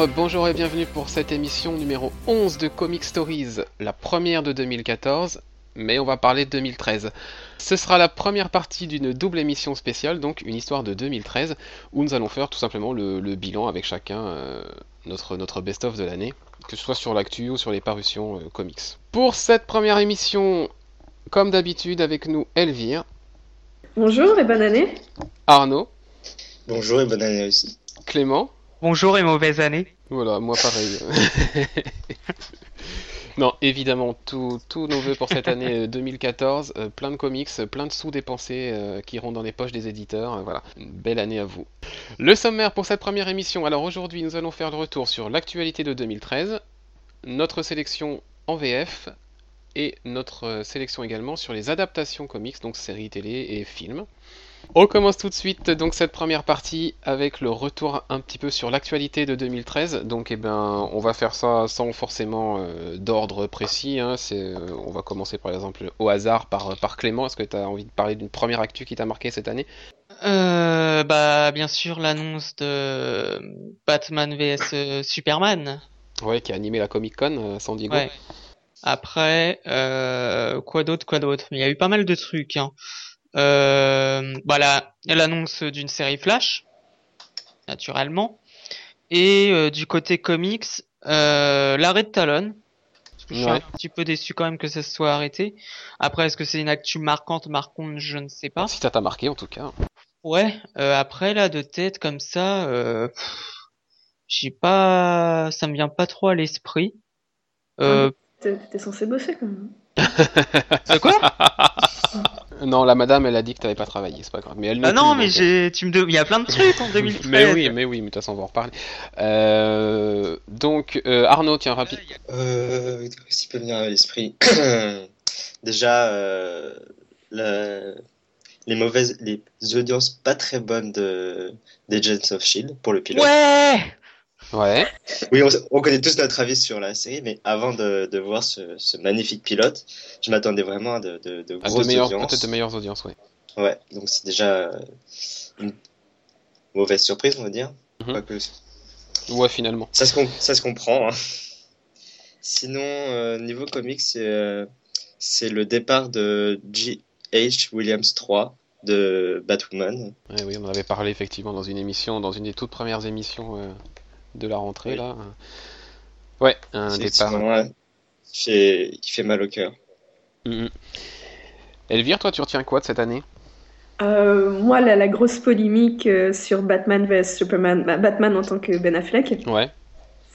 Bonjour, bonjour et bienvenue pour cette émission numéro 11 de Comic Stories, la première de 2014, mais on va parler de 2013. Ce sera la première partie d'une double émission spéciale, donc une histoire de 2013, où nous allons faire tout simplement le, le bilan avec chacun euh, notre, notre best-of de l'année, que ce soit sur l'actu ou sur les parutions euh, comics. Pour cette première émission, comme d'habitude avec nous Elvire, Bonjour et bonne année. Arnaud, Bonjour et bonne année aussi. Clément, Bonjour et mauvaise année. Voilà, moi pareil. non, évidemment, tous nos voeux pour cette année euh, 2014, euh, plein de comics, euh, plein de sous dépensés euh, qui iront dans les poches des éditeurs. euh, voilà, une belle année à vous. Le sommaire pour cette première émission. Alors aujourd'hui, nous allons faire le retour sur l'actualité de 2013, notre sélection en VF et notre euh, sélection également sur les adaptations comics, donc séries télé et films. On commence tout de suite donc cette première partie avec le retour un petit peu sur l'actualité de 2013. Donc eh ben on va faire ça sans forcément euh, d'ordre précis. hein. Euh, on va commencer par exemple au hasard par, par Clément. Est-ce que tu as envie de parler d'une première actu qui t'a marqué cette année? Euh, bah bien sûr l'annonce de Batman vs euh, Superman. Ouais, qui a animé la Comic Con à San Diego. Ouais. Après, euh, quoi d'autre, quoi d'autre? Il y a eu pas mal de trucs. Hein. Euh, bah la- l'annonce d'une série Flash, naturellement. Et euh, du côté comics, euh, l'arrêt de Talon. Parce que je suis Ouais. un petit peu déçu quand même que ça se soit arrêté. Après, est-ce que c'est une actu marquante, marquante, je ne sais pas. Si ça t'a marqué en tout cas. Ouais, euh, après là de tête comme ça, euh, j'ai pas, ça me vient pas trop à l'esprit. Euh, T'es t'es censé bosser quand même. de quoi? Non, la madame elle a dit que t'avais pas travaillé, c'est pas grave. Mais elle Ah non non, plus, mais j'ai, tu me, de- il y a plein de trucs en 2013. Mais oui, mais oui, mais de toute façon on va en reparler. Euh, donc euh, Arnaud, tiens rapide. Euh, qu'est-ce qui peut venir à l'esprit Déjà, euh, la- les mauvaises, les audiences pas très bonnes de d'Agents of Shield pour le pilote. Ouais! Ouais. Oui, on, on connaît tous notre avis sur la série, mais avant de, de voir ce, ce magnifique pilote, je m'attendais vraiment à de, de, de À de grosses meilleures, audiences. peut-être de meilleures audiences, ouais. Ouais, donc c'est déjà euh, une mauvaise surprise, on va dire. Mhm. Quoique, Ouais, finalement. Ça se, com- ça se comprend. hein. Sinon, euh, niveau comics, c'est euh, c'est le départ de G.H. Williams 3 de Batwoman. Ouais, oui, on en avait parlé effectivement dans une émission, dans une des toutes premières émissions euh, de la rentrée Oui. là. Ouais, un départ. Qui, fait, qui fait mal au cœur. Mhm. Elvire, toi, tu retiens quoi de cette année? Euh, moi, la, la grosse polémique euh, sur Batman vs Superman, bah, Batman en tant que Ben Affleck, Ouais,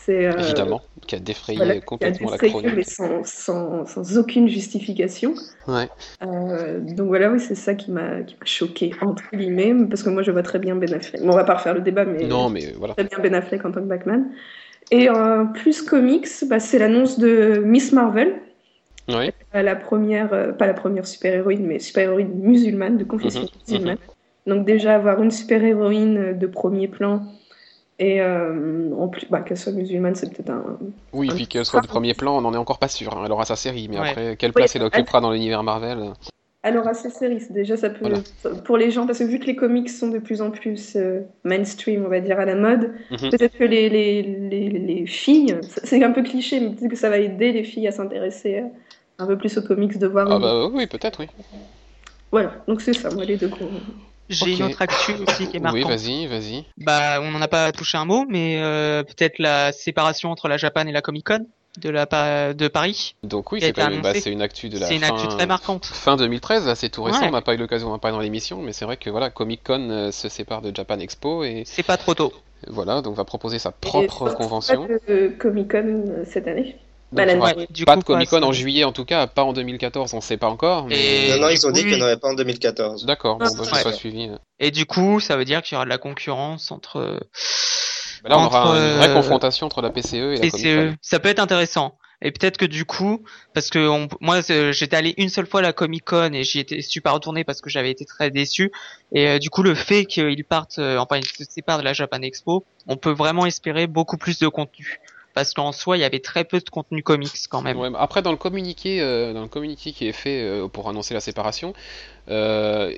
c'est euh, évidemment, qui a défrayé voilà, qui a complètement la défrayé, mais chronique. sans, sans, sans aucune justification. Ouais. Euh, donc voilà, oui, c'est ça qui m'a qui m'a choqué entre guillemets, parce que moi je vois très bien Ben Affleck. Bon, on va pas refaire le débat, mais Non, mais voilà. très bien Ben Affleck en tant que Batman. Et euh, plus comics, bah, c'est l'annonce de Miss Marvel. Ouais. Euh, la première, euh, pas la première super-héroïne, mais super-héroïne musulmane, de confession Mhm, musulmane. Donc déjà avoir une super-héroïne de premier plan et euh, en plus, bah, qu'elle soit musulmane, c'est peut-être un... Oui, puis qu'elle soit de premier plan, on n'en est encore pas sûr. hein. Elle aura sa série, mais Ouais. après, quelle place elle occupera dans l'univers Marvel? Alors à sa série, c'est déjà ça peut Voilà. pour les gens parce que vu que les comics sont de plus en plus euh, mainstream, on va dire à la mode, Mhm. peut-être que les, les, les, les filles, c'est un peu cliché, mais peut-être que ça va aider les filles à s'intéresser euh, un peu plus aux comics, de voir. Ah une- bah oui, peut-être, oui. Voilà, donc c'est ça, moi les deux gros. J'ai Ok. une autre actu aussi qui est Oui, marquante. vas-y, vas-y. Bah, on n'en a pas touché un mot, mais euh, peut-être la séparation entre la Japan et la Comic Con de la Pa- de Paris. Donc oui, c'est été quand même- bah, c'est une actu de la C'est une fin... actu très marquante. fin 2013, là, c'est tout récent, Ouais. on n'a pas eu l'occasion d'en parler dans l'émission, mais c'est vrai que voilà, Comic Con euh, se sépare de Japan Expo et C'est pas trop tôt. voilà, donc va proposer sa propre Et- convention. Pas de Comic Con cette année. Donc, Bah, du pas coup, de Comic Con en juillet en tout cas, pas en 2014, on sait pas encore. Mais... Et- non, non, ils ont dit oui. qu'il n'y en aurait pas en 2014. D'accord, bon, bah, Ouais. pas suivi. Et du coup, ça veut dire qu'il y aura de la concurrence entre Bah, Là, on Entre, aura une vraie euh, confrontation entre la PCE et la Comic PCE. Con. Ça peut être intéressant. Et peut-être que du coup, parce que on- moi j'étais allé une seule fois à la Comic Con et j'y étais super retourné parce que j'avais été très déçu. Et euh, du coup, le fait qu'ils partent, euh, enfin ils se séparent de la Japan Expo, on peut vraiment espérer beaucoup plus de contenu. Parce qu'en soi, il y avait très peu de contenu comics quand même. Ouais, après, dans le communiqué, euh, dans le communiqué qui est fait euh, pour annoncer la séparation, euh,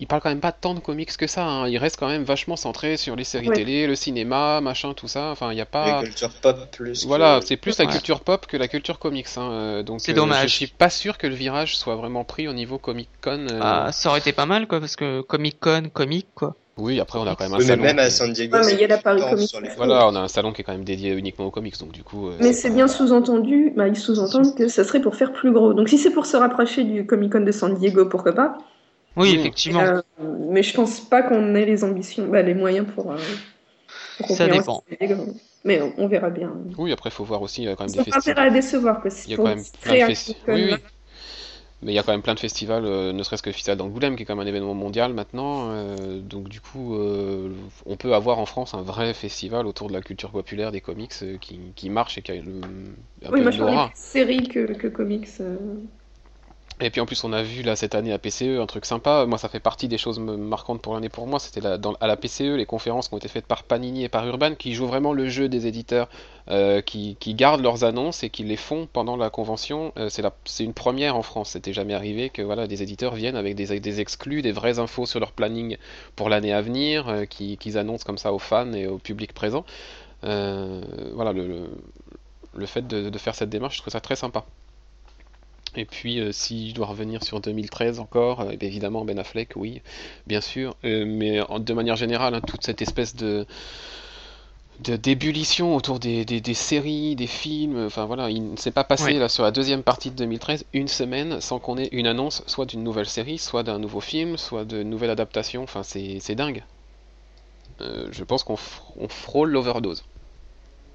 il parle quand même pas tant de comics que ça. hein. Il reste quand même vachement centré sur les séries Ouais. télé, le cinéma, machin, tout ça. Enfin, il y a La pas. culture pop plus. Voilà, que- c'est plus la Ouais. culture pop que la culture comics. Hein. Donc, C'est euh, dommage. Je suis pas sûr que le virage soit vraiment pris au niveau Comic Con. euh. Ah, ça aurait été pas mal, quoi, parce que Comic Con, comique, quoi. Oui, après on a quand même un mais salon. même à qui- San Diego. Ouais, mais il y a la Paris Comic Con. Voilà, on a un salon qui est quand même dédié uniquement aux comics, donc du coup. euh, Mais c'est bien sous-entendu, bah, ils sous-entendent que ça serait pour faire plus gros. Donc si c'est pour se rapprocher du Comic Con de San Diego, pourquoi pas? Oui, effectivement. Euh, mais je pense pas qu'on ait les ambitions, bah, les moyens pour. euh, pour Ça dépend. Mais on, on verra bien. Oui, après faut voir aussi, il y a quand même des festivals. à décevoir, quoi. Il y a quand même plein de un festivals. Oui. Mais il y a quand même plein de festivals, euh, ne serait-ce que le festival d'Angoulême, qui est quand même un événement mondial maintenant. euh, donc du coup, euh, on peut avoir en France un vrai festival autour de la culture populaire des comics qui, qui marche et qui a le, un Oui, peu moi une je aura. série que, que comics. Et puis en plus, on a vu là cette année à PCE un truc sympa. Moi, ça fait partie des choses marquantes pour l'année pour moi. C'était à la PCE les conférences qui ont été faites par Panini et par Urban, qui jouent vraiment le jeu des éditeurs, euh, qui, gardent leurs annonces et qui les font pendant la convention. Euh, c'est une première en France. C'était jamais arrivé que voilà des éditeurs viennent avec des, exclus, des vraies infos sur leur planning pour l'année à venir, euh, qui- qu'ils annoncent comme ça aux fans et au public présent. Voilà le, fait de faire cette démarche, je trouve ça très sympa. Et puis, euh, si je dois revenir sur 2013 encore, euh, bien évidemment Ben Affleck, oui, bien sûr, Euh, mais en- de manière générale, hein, toute cette espèce de de- d'ébullition autour des, des, des séries, des films, enfin voilà, il ne s'est pas passé là sur la deuxième partie de 2013 une semaine sans qu'on ait une annonce soit d'une nouvelle série, soit d'un nouveau film, soit de nouvelles adaptations, enfin c'est c'est dingue. Euh, je pense qu'on fr- on frôle l'overdose.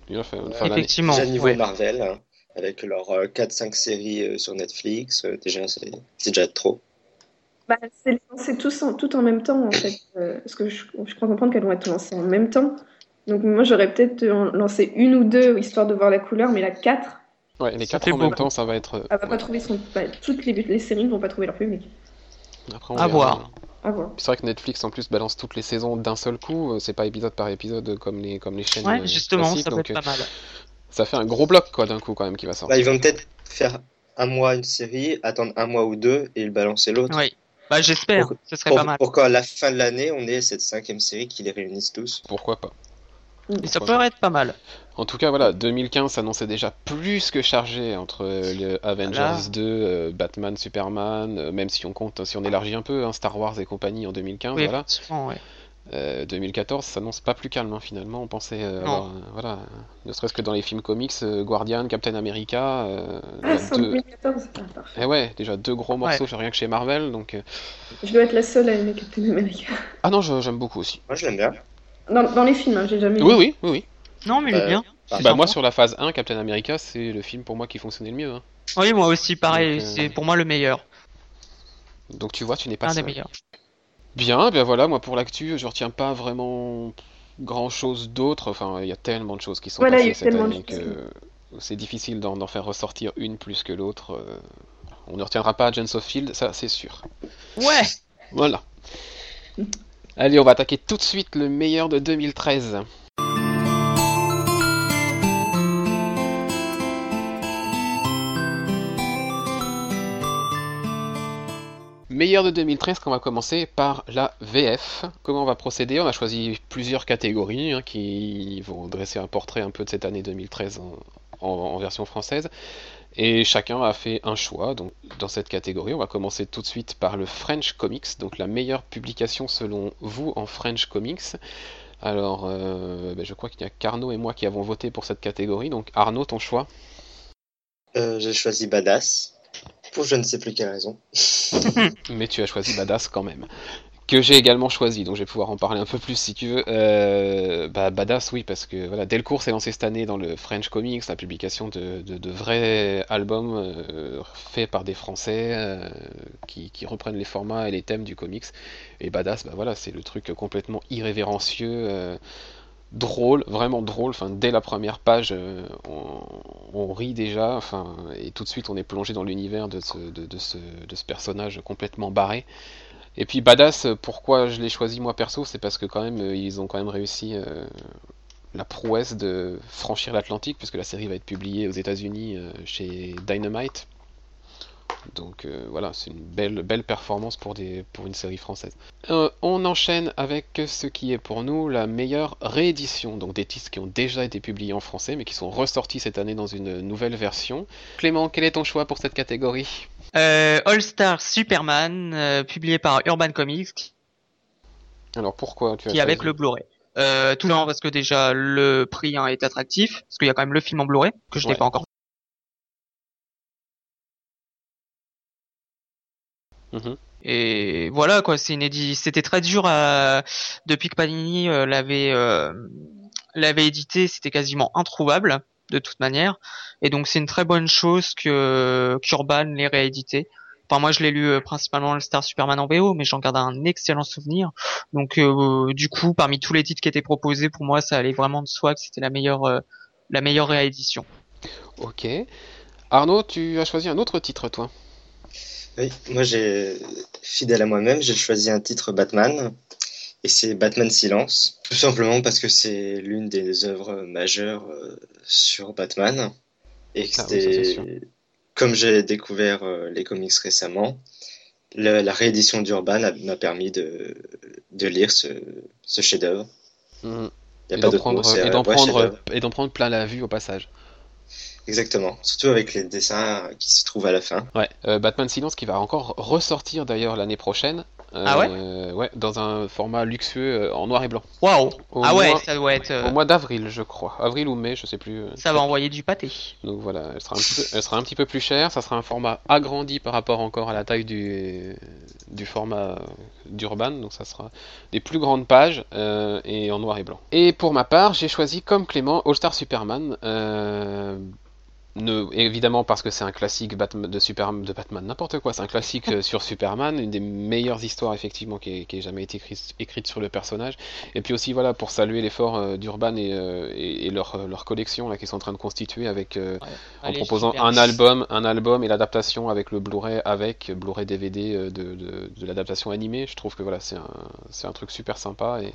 Il va faire une fin d'année. Effectivement. Déjà niveau ouais. Marvel, hein, avec leurs euh, 4-5 séries euh, sur Netflix, euh, déjà c'est déjà trop. Bah, c'est lancer tous en, tout en même temps, en fait. Euh, parce que je, je crois comprendre qu'elles vont être lancées en même temps. Donc moi, j'aurais peut-être lancé une ou deux, histoire de voir la couleur, mais la 4, Ouais, les quatre en même temps, ça va être. euh, elle va ouais. pas trouver son... bah, toutes les, les séries ne vont pas trouver leur public. Après, on À voir. À voir. C'est vrai que Netflix en plus balance toutes les saisons d'un seul coup, euh, c'est pas épisode par épisode comme les, comme les chaînes Ouais, euh, justement, ça peut donc être euh, pas mal. Ça fait un gros bloc quoi d'un coup quand même qui va sortir. ils vont peut-être faire un mois une série, attendre un mois ou deux et le balancer l'autre. Oui. Bah, j'espère. Pour- Ce serait Pour, pas mal. pour qu'à la fin de l'année, on ait cette cinquième série qui les réunisse tous. Pourquoi pas. Et ça pourquoi pourrait être pas mal. En tout cas voilà, 2015 s'annonçait déjà plus que chargé entre euh, le Avengers Voilà. 2, euh, Batman, Superman, euh, même si on compte, si on élargit un peu, hein, Star Wars et compagnie en 2015, Oui, voilà. ouais. Euh, 2014 s'annonce pas plus calme hein, finalement. On pensait euh, avoir, euh, voilà, ne serait-ce que dans les films comics, euh, Guardian, Captain America, euh, Ah, a c'est en deux... 2014 Ah, parfait. Eh ouais, déjà deux gros morceaux, rien que chez Marvel, donc... euh, Je dois être la seule à aimer Captain America. Ah non, je- j'aime beaucoup aussi. Moi, je l'aime bien. Dans, dans les films, hein, j'ai jamais Oui, vu. oui, oui, oui. Non, mais il est bien. bah, Bah moi sur la phase 1, Captain America, c'est le film pour moi qui fonctionnait le mieux. hein. Oui, moi aussi, pareil. Euh, C'est pour moi le meilleur. Donc tu vois, tu n'es pas Un des seul. meilleurs. Bien, ben voilà, moi pour l'actu, je retiens pas vraiment grand chose d'autre. Enfin, il y a tellement de choses qui sont Voilà, passées cette année que c'est difficile d'en faire ressortir une plus que l'autre. euh. On ne retiendra pas Agents of Field, ça c'est sûr. Ouais. Voilà. Allez, on va attaquer tout de suite le meilleur de 2013. Meilleur de 2013, qu'on va commencer par la VF. Comment on va procéder? On a choisi plusieurs catégories hein, qui vont dresser un portrait un peu de cette année 2013 en, version française. Et chacun a fait un choix. Donc, dans cette catégorie, on va commencer tout de suite par le French Comics, donc la meilleure publication selon vous en French Comics. Alors, euh, ben, je crois qu'il y a qu'Arnaud et moi qui avons voté pour cette catégorie. Donc, Arnaud, ton choix Euh, j'ai choisi Badass. Pour je ne sais plus quelle raison. Mais tu as choisi Badass quand même. Que j'ai également choisi, donc je vais pouvoir en parler un peu plus si tu veux. Euh, bah, Badass, oui, parce que voilà, Delcourt s'est lancé cette année dans le French Comics, la publication de, de- vrais albums euh, faits par des Français euh, qui, qui reprennent les formats et les thèmes du comics. Et Badass, bah voilà, c'est le truc complètement irrévérencieux, drôle, vraiment drôle. Enfin, dès la première page, euh, on, rit déjà, enfin, et tout de suite on est plongé dans l'univers de ce, de, ce, de ce personnage complètement barré. Et puis Badass, pourquoi je l'ai choisi moi perso, c'est parce que quand même euh, ils ont quand même réussi euh, la prouesse de franchir l'Atlantique, puisque la série va être publiée aux États-Unis chez Dynamite. Donc euh, voilà, c'est une belle, belle performance pour, des, pour une série française. Euh, on enchaîne avec ce qui est pour nous la meilleure réédition, donc des titres qui ont déjà été publiés en français mais qui sont ressortis cette année dans une nouvelle version. Clément, quel est ton choix pour cette catégorie? Euh, All Star Superman, euh, publié par Urban Comics, Alors pourquoi tu as qui avec le Blu-ray? Euh, tout d'abord parce que déjà le prix hein, est attractif, parce qu'il y a quand même le film en Blu-ray que je n'ai pas encore. Mhm. Et voilà quoi, c'est inédit. C'était très dur à... depuis que Panini euh, l'avait euh, l'avait édité, c'était quasiment introuvable de toute manière. Et donc c'est une très bonne chose que qu'Urban l'ait réédité. Enfin moi je l'ai lu euh, principalement le Star Superman en VO, mais j'en garde un excellent souvenir. Donc euh, du coup parmi tous les titres qui étaient proposés, pour moi ça allait vraiment de soi que c'était la meilleure euh, la meilleure réédition. Ok. Arnaud, tu as choisi un autre titre toi? Oui, moi j'ai fidèle à moi-même, j'ai choisi un titre Batman et c'est Batman Silence, tout simplement parce que c'est l'une des œuvres majeures euh, sur Batman et que Ah oui, comme j'ai découvert euh, les comics récemment, la réédition d'Urban m'a permis de, de lire ce, ce chef-d'œuvre. Il Et d'en prendre, et prendre, chef-d'œuvre. et d'en prendre plein la vue au passage. Exactement, surtout avec les dessins qui se trouvent à la fin. Ouais, euh, Batman Silence qui va encore ressortir d'ailleurs l'année prochaine. Ah ouais? Euh, Ouais, dans un format luxueux euh, en noir et blanc. Waouh Au Ah ouais, mois- ça doit être euh, Au mois d'avril, je crois. Avril ou mai, je sais plus. euh, ça va envoyer du pâté. Donc voilà, elle sera, un petit peu, elle sera un petit peu plus chère. Ça sera un format agrandi par rapport encore à la taille du, du format d'Urban. Donc ça sera des plus grandes pages euh, et en noir et blanc. Et pour ma part, j'ai choisi comme Clément All Star Superman. euh, ne- évidemment parce que c'est un classique Batman, de, Super, de Batman, n'importe quoi. C'est un classique euh, sur Superman, une des meilleures histoires effectivement qui ait, qui ait jamais été écrite, écrite sur le personnage. Et puis aussi voilà pour saluer l'effort euh, d'Urban et, euh, et, et leur, leur collection là qu'ils sont en train de constituer avec en Allez, proposant un album, un album et l'adaptation avec le Blu-ray avec Blu-ray DVD de, de, de l'adaptation animée. Je trouve que voilà, c'est un, c'est un truc super sympa et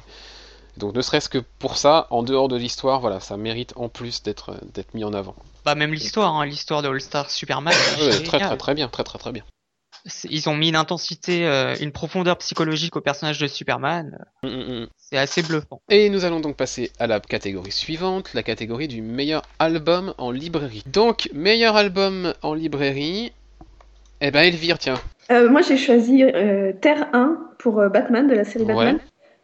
donc ne serait-ce que pour ça, en dehors de l'histoire, voilà, ça mérite en plus d'être mis en avant. Bah même l'histoire, hein, l'histoire de All Star Superman. Ouais, très très très bien, très très très bien. Ils ont mis une intensité, euh, une profondeur psychologique au personnage de Superman. Mm, mm, mm. C'est assez bluffant. Et nous allons donc passer à la catégorie suivante, la catégorie du meilleur album en librairie. Donc meilleur album en librairie, eh ben Elvire, tiens. Euh, moi, j'ai choisi euh, Terre 1 pour euh, Batman, de la série Batman.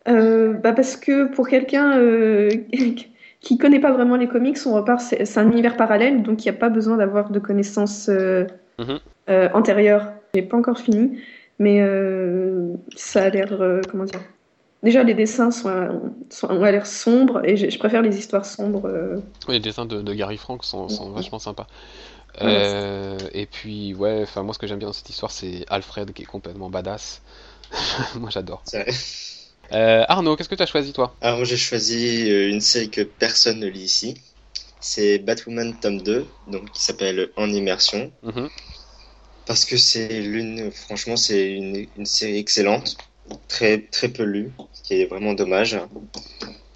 Euh, bah parce que pour quelqu'un euh, qui connaît pas vraiment les comics, on repart, c'est c'est un univers parallèle, donc il n'y a pas besoin d'avoir de connaissances euh, Mhm. euh, antérieures. J'ai pas encore fini, mais euh, ça a l'air, euh, comment dire. Déjà, les dessins sont, sont- ont l'air sombres et je, préfère les histoires sombres. euh. Oui, les dessins de, de Gary Frank sont, sont vachement sympas. Ouais, Euh, et puis, ouais, enfin, moi, ce que j'aime bien dans cette histoire, c'est Alfred qui est complètement badass. moi, j'adore. Euh, Arnaud, qu'est-ce que tu as choisi, toi? Alors j'ai choisi euh, une série que personne ne lit ici. C'est Batwoman tome 2, donc qui s'appelle En immersion. Mhm. Parce que c'est l'une, franchement, c'est une, une série excellente, très, très peu lue, ce qui est vraiment dommage.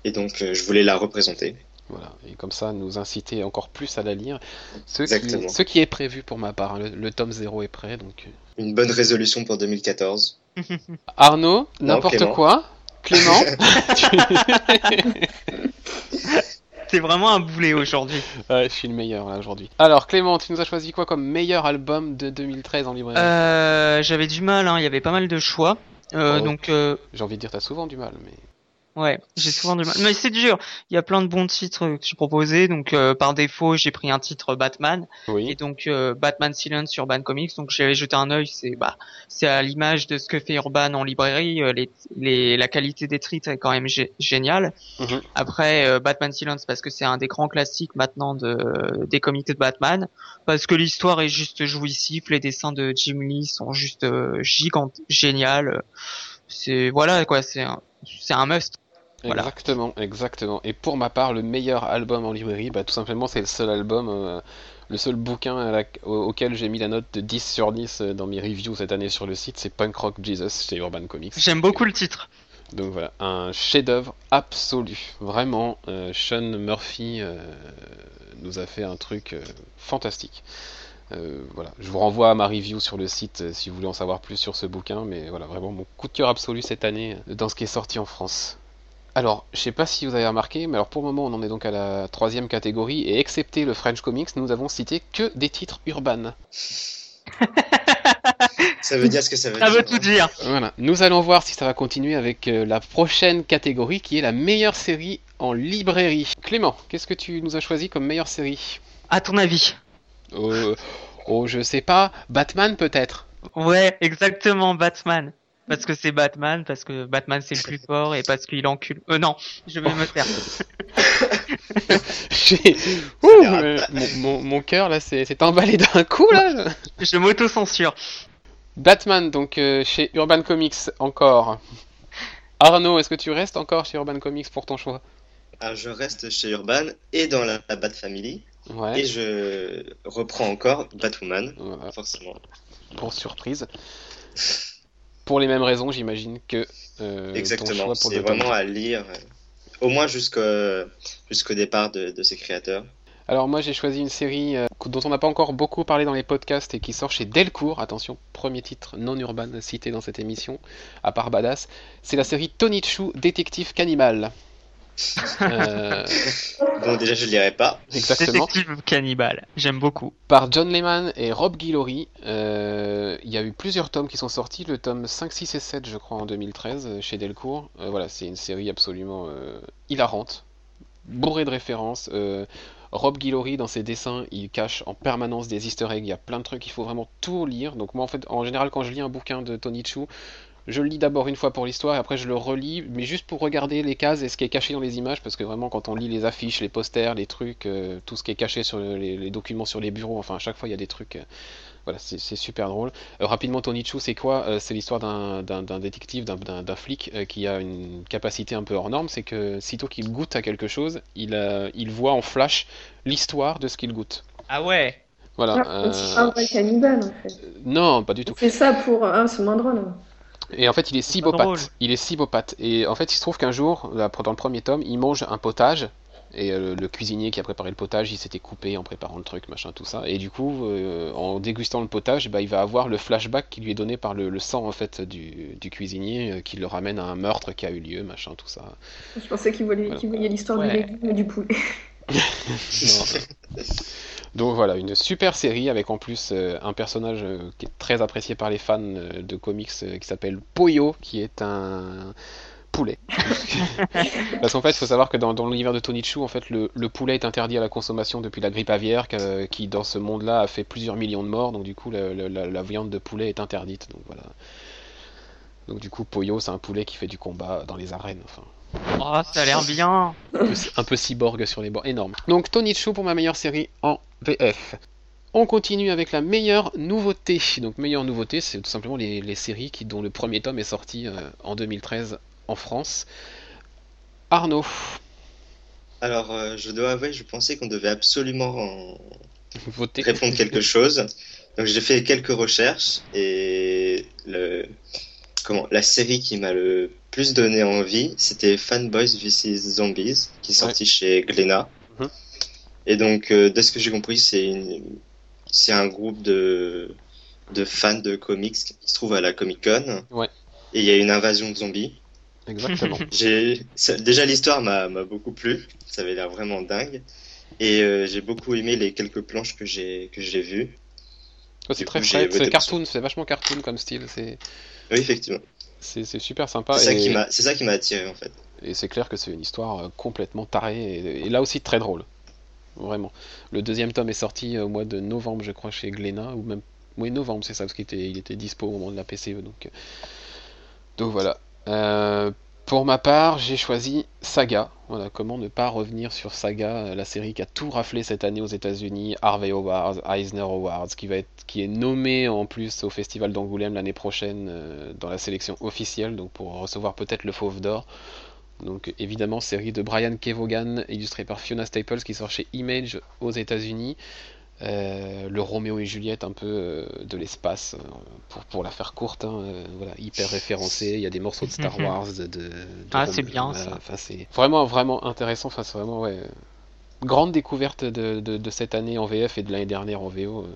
Et donc euh, je voulais la représenter. Voilà, et comme ça, nous inciter encore plus à la lire. Ce Exactement. qui, ce qui est prévu pour ma part, hein, le, le tome 0 est prêt, donc... Une bonne résolution pour 2014. Arnaud, n'importe quoi? Clément C'est vraiment un boulet aujourd'hui. Ouais, je suis le meilleur là aujourd'hui. Alors Clément, tu nous as choisi quoi comme meilleur album de 2013 en librairie? Euh, J'avais du mal, hein, il y avait pas mal de choix. Euh, Oh. Donc euh, J'ai envie de dire t'as souvent du mal, mais ouais, j'ai souvent du mal. Mais c'est dur. Il y a plein de bons titres que tu proposais. Donc euh, par défaut, j'ai pris un titre Batman. Et oui. donc euh, Batman Silence sur Urban Comics. Donc j'avais jeté un œil. C'est bah c'est à l'image de ce que fait Urban en librairie. euh, les, les la qualité des titres est quand même gé- géniale. Mhm. Après euh, Batman Silence parce que c'est un des grands classiques maintenant de des comics de Batman. Parce que l'histoire est juste jouissive. Les dessins de Jim Lee sont juste euh, gigantes, génial. C'est voilà quoi. C'est un c'est un must. Voilà. Exactement, exactement. Et pour ma part, le meilleur album en librairie, bah, tout simplement, c'est le seul album, euh, le seul bouquin à la- au- auquel j'ai mis la note de 10 sur 10 euh, dans mes reviews cette année sur le site, c'est Punk Rock Jesus chez Urban Comics. J'aime beaucoup le titre. Donc voilà, un chef-d'œuvre absolu. Vraiment, euh, Sean Murphy euh, nous a fait un truc euh, fantastique. voilà, je vous renvoie à ma review sur le site si vous voulez en savoir plus sur ce bouquin, mais voilà, vraiment mon coup de cœur absolu cette année dans ce qui est sorti en France. Alors, je sais pas si vous avez remarqué, mais alors pour le moment, on en est donc à la troisième catégorie, et excepté le French Comics, nous avons cité que des titres urbains. ça veut dire ce que ça veut dire. Ça veut tout dire. Voilà. Nous allons voir si ça va continuer avec euh, la prochaine catégorie, qui est la meilleure série en librairie. Clément, qu'est-ce que tu nous as choisi comme meilleure série? À ton avis? Euh, Oh, je sais pas. Batman peut-être? Ouais, exactement, Batman. Parce que c'est Batman, parce que Batman c'est le plus fort et parce qu'il encule. Euh non, je vais me faire. mon, mon, cœur là c'est emballé d'un coup là. je m'auto-censure. Batman donc euh, chez Urban Comics encore. Arnaud, est-ce que tu restes encore chez Urban Comics pour ton choix? Ah, Je reste chez Urban et dans la, Bat Family. Ouais. Et je reprends encore Batwoman, forcément. Pour surprise pour les mêmes raisons, j'imagine, que euh, Exactement, c'est vraiment à lire, au moins jusqu'au départ de, de ses créateurs. Alors moi j'ai choisi une série euh, dont on n'a pas encore beaucoup parlé dans les podcasts et qui sort chez Delcourt, attention, premier titre non urbain cité dans cette émission, à part Badass, c'est la série Tony Chou, détective cannibale. Euh, bon, déjà, je ne lirai pas. Exactement. Détective cannibale, j'aime beaucoup. Par John Lehman et Rob Guillory. Euh, il y a eu plusieurs tomes qui sont sortis, le tome 5, 6 et 7, je crois, en 2013, euh, chez Delcourt. voilà, c'est une série absolument hilarante, bourrée de références. Rob Guillory, dans ses dessins, il cache en permanence des easter eggs. Il y a plein de trucs, il faut vraiment tout lire. Donc, moi, en fait, en général, quand je lis un bouquin de Tony Chu, je le lis d'abord une fois pour l'histoire et après je le relis, mais juste pour regarder les cases et ce qui est caché dans les images, parce que vraiment quand on lit les affiches, les posters, les trucs, euh, tout ce qui est caché sur les, documents sur les bureaux, enfin à chaque fois il y a des trucs. Euh, voilà, c'est super drôle. Euh, rapidement, Tony Chu, c'est quoi? C'est l'histoire d'un détective, d'un flic qui a une capacité un peu hors norme, c'est que sitôt qu'il goûte à quelque chose, il, il voit en flash l'histoire de ce qu'il goûte. Ah ouais? Voilà. Ah, c'est un vrai cannibale en fait. Non, pas du tout. C'est ça pour. un c'est moins drôle. Et en fait, il est cibopathe. Il est cibopathe. Et en fait, il se trouve qu'un jour, dans le premier tome, il mange un potage. Et euh, le, cuisinier qui a préparé le potage, il s'était coupé en préparant le truc, machin, tout ça. Et du coup, euh, en dégustant le potage, bah, il va avoir le flashback qui lui est donné par le, sang en fait du, cuisinier, euh, qui le ramène à un meurtre qui a eu lieu, machin, tout ça. Je pensais qu'il voyait, l'histoire du légume du poulet. Donc voilà, une super série avec en plus euh, un personnage euh, qui est très apprécié par les fans euh, de comics qui s'appelle Poyo, qui est un poulet. Parce qu'en fait, il faut savoir que dans, l'univers de Tony Chu, en fait, le, poulet est interdit à la consommation depuis la grippe aviaire, qui dans ce monde-là a fait plusieurs millions de morts. Donc du coup, la, viande de poulet est interdite. Donc voilà. Donc du coup, Poyo, c'est un poulet qui fait du combat dans les arènes. Enfin, Oh, ça a l'air bien. Un peu, cyborg sur les bords, énorme. Donc Tony Chou pour ma meilleure série en VF. On continue avec la meilleure nouveauté. Donc meilleure nouveauté, c'est tout simplement les, séries qui, dont le premier tome est sorti euh, en 2013 en France. Arnaud. Alors, euh, je dois avouer, je pensais qu'on devait absolument Voter. répondre quelque chose. Donc j'ai fait quelques recherches et le, comment, la série qui m'a le plus donné envie, c'était Fanboys vs Zombies, qui est sorti chez Glénat. Et donc, euh, de ce que j'ai compris, c'est c'est un groupe de de fans de comics qui se trouve à la Comic Con. Ouais. Et il y a une invasion de zombies. Exactement. j'ai déjà l'histoire m'a beaucoup plu. Ça avait l'air vraiment dingue. Et euh, j'ai beaucoup aimé les quelques planches que j'ai que j'ai vues. Oh, c'est très frais, c'est cartoon, c'est vachement cartoon comme style. C'est. Oui, effectivement. C'est super sympa. C'est ça, qui m'a attiré en fait. Et c'est clair que c'est une histoire euh, complètement tarée et, là aussi très drôle. Vraiment. Le deuxième tome est sorti euh, au mois de novembre, je crois, chez Glénat, ou même. Oui, novembre, c'est ça, parce qu'il était, dispo au moment de la PCE. Donc, euh. donc voilà. pour ma part, j'ai choisi Saga. Voilà, comment ne pas revenir sur Saga, la série qui a tout raflé cette année aux États-Unis, Harvey Awards, Eisner Awards, qui va être, qui est nommé en plus au Festival d'Angoulême l'année prochaine euh, dans la sélection officielle, donc pour recevoir peut-être le Fauve d'Or. Donc évidemment, série de Brian Kevogan, illustrée par Fiona Staples, qui sort chez Image aux États-Unis. Euh, le Roméo et Juliette un peu euh, de l'espace pour, pour la faire courte hein, voilà hyper référencé il y a des morceaux de Star Wars de, ah c'est bien ça. C'est vraiment vraiment intéressant. Enfin c'est vraiment ouais grande découverte de, de, cette année en VF et de l'année dernière en VO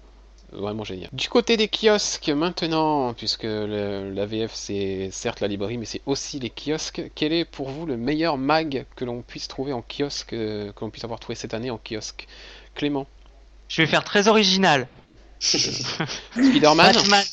Vraiment génial. Du côté des kiosques maintenant, puisque le- la VF c'est certes la librairie, mais c'est aussi les kiosques, quel est pour vous le meilleur mag que l'on puisse trouver en kiosque, euh, que l'on puisse avoir trouvé cette année en kiosque? Clément Je vais faire très original. Spider-Man? Batman.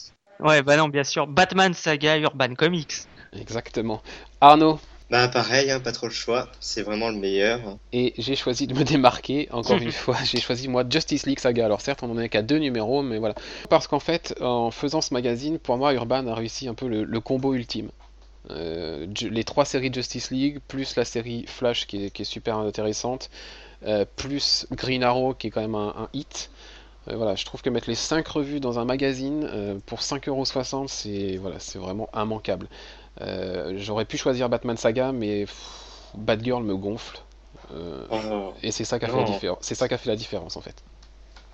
Ouais, bah non, bien sûr. Batman Saga Urban Comics. Exactement. Arnaud? Bah pareil, hein, pas trop le choix. C'est vraiment le meilleur. Et j'ai choisi de me démarquer, encore une fois, j'ai choisi moi Justice League Saga. Alors certes, on en est qu'à deux numéros, mais voilà. Parce qu'en fait, en faisant ce magazine, pour moi, Urban a réussi un peu le, le combo ultime. Euh, les trois séries Justice League, plus la série Flash qui est, qui est super intéressante, euh, plus Green Arrow qui est quand même un, un hit. Euh, voilà, je trouve que mettre les 5 revues dans un magazine euh, pour 5,60€, c'est voilà, c'est vraiment immanquable. Euh, J'aurais pu choisir Batman Saga, mais pff, Batgirl me gonfle. Euh, Oh. et c'est ça qui a fait la différence. C'est ça qui a fait la différence en fait.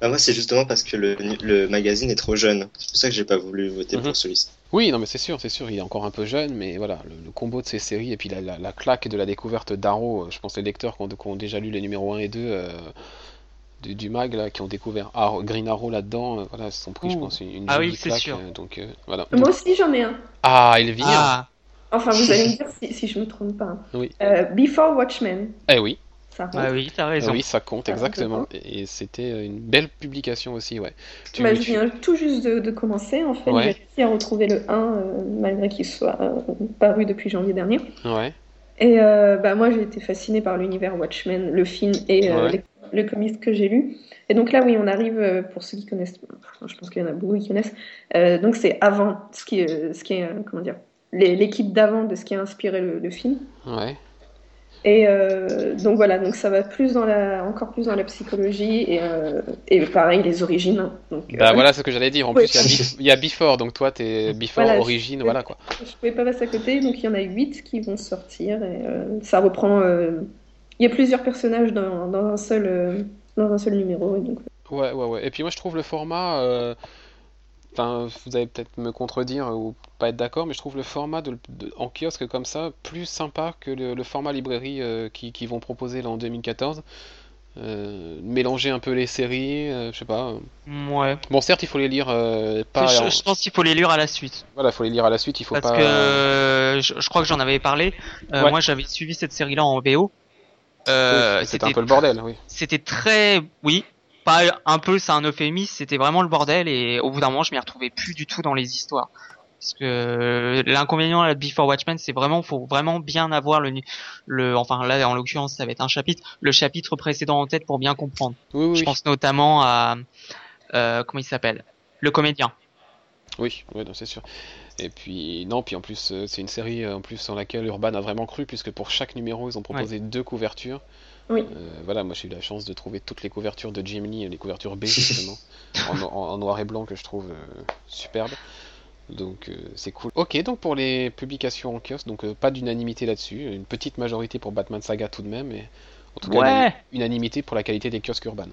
Bah, moi, c'est justement parce que le, le magazine est trop jeune. C'est pour ça que j'ai pas voulu voter Mhm. pour celui-ci. Oui, non, mais c'est sûr, c'est sûr, il est encore un peu jeune, mais voilà, le, le combo de ces séries et puis la, la- la claque de la découverte d'Arrow, euh, je pense les lecteurs qui ont, qui ont déjà lu les numéros 1 et 2 euh, du, du mag, là, qui ont découvert Arrow- Green Arrow là-dedans, euh, voilà, se sont pris, je pense, une, une Ah oui, jolie claque. sûr. euh, donc euh, voilà. Moi aussi, j'en ai un. Ah, Elvire Ah, Enfin, vous allez me dire si, si je me trompe pas. Oui. Euh, Before Watchmen, Eh oui, ça ah oui, t'as raison. oui, ça compte, Ah, exactement. Et, et c'était une belle publication aussi, ouais. Tu- Bah, je tu- viens tout juste de, de commencer. En fait, Ouais. j'ai réussi à retrouver le 1, euh, malgré qu'il soit euh, paru depuis janvier dernier. Ouais, Et euh, bah, moi, j'ai été fascinée par l'univers Watchmen, le film et euh, Ouais. les, les comics que j'ai lus. Et donc là, oui, on arrive, euh, pour ceux qui connaissent, je pense qu'il y en a beaucoup qui connaissent, euh, donc c'est avant ce qui, est- ce qui est, euh, comment dire, l'équipe d'avant de ce qui a inspiré le, le film. ouais. Et euh, donc voilà, donc ça va plus dans la, encore plus dans la psychologie et, euh, et pareil, les origines. hein. Donc, Bah euh, voilà ce que j'allais dire. En Ouais. plus, il y a y, Before, donc toi, t'es Before, Voilà, je- Origine, voilà quoi. Je pouvais pas passer à côté, donc il y en a huit qui vont sortir et ça reprend. Il y a plusieurs personnages dans, dans un seul dans un seul numéro. Et donc, Ouais, ouais, ouais. Et puis moi, je trouve le format. Enfin, vous allez peut-être me contredire ou pas être d'accord, mais je trouve le format de, de- en kiosque comme ça plus sympa que le, le format librairie euh, qui, qui vont proposer là en 2014. Euh, mélanger un peu les séries, euh, je sais pas. Ouais. Bon, certes, il faut les lire euh, pas. je, en- je pense qu'il faut les lire à la suite. Voilà, faut les lire à la suite. Il faut Parce pas. que euh, je, je crois que j'en avais parlé. Euh, Ouais. Moi, j'avais suivi cette série-là en VO. Euh, Oui, c'était un peu le bordel, oui. c'était très oui pas un peu c'est un euphémisme c'était vraiment le bordel et au bout d'un moment je m'y retrouvais plus du tout dans les histoires. Parce que l'inconvénient là, de Before Watchmen c'est vraiment faut vraiment bien avoir le le enfin là en l'occurrence ça va être un chapitre le chapitre précédent en tête pour bien comprendre. Oui, oui, je pense notamment à euh, comment il s'appelle? Le comédien. Oui, oui, c'est sûr. Et puis, non, puis en plus, euh, c'est une série euh, en plus en laquelle Urban a vraiment cru, puisque pour chaque numéro, ils ont proposé deux couvertures. Oui. Euh, voilà, moi j'ai eu la chance de trouver toutes les couvertures de Jim Lee, les couvertures B justement, en, en- en noir et blanc que je trouve euh, superbe. Donc euh, c'est cool. Ok, donc pour les publications en kiosque, donc pas d'unanimité là-dessus, une petite majorité pour Batman Saga tout de même, mais en tout cas unanimité pour la qualité des kiosques urbains.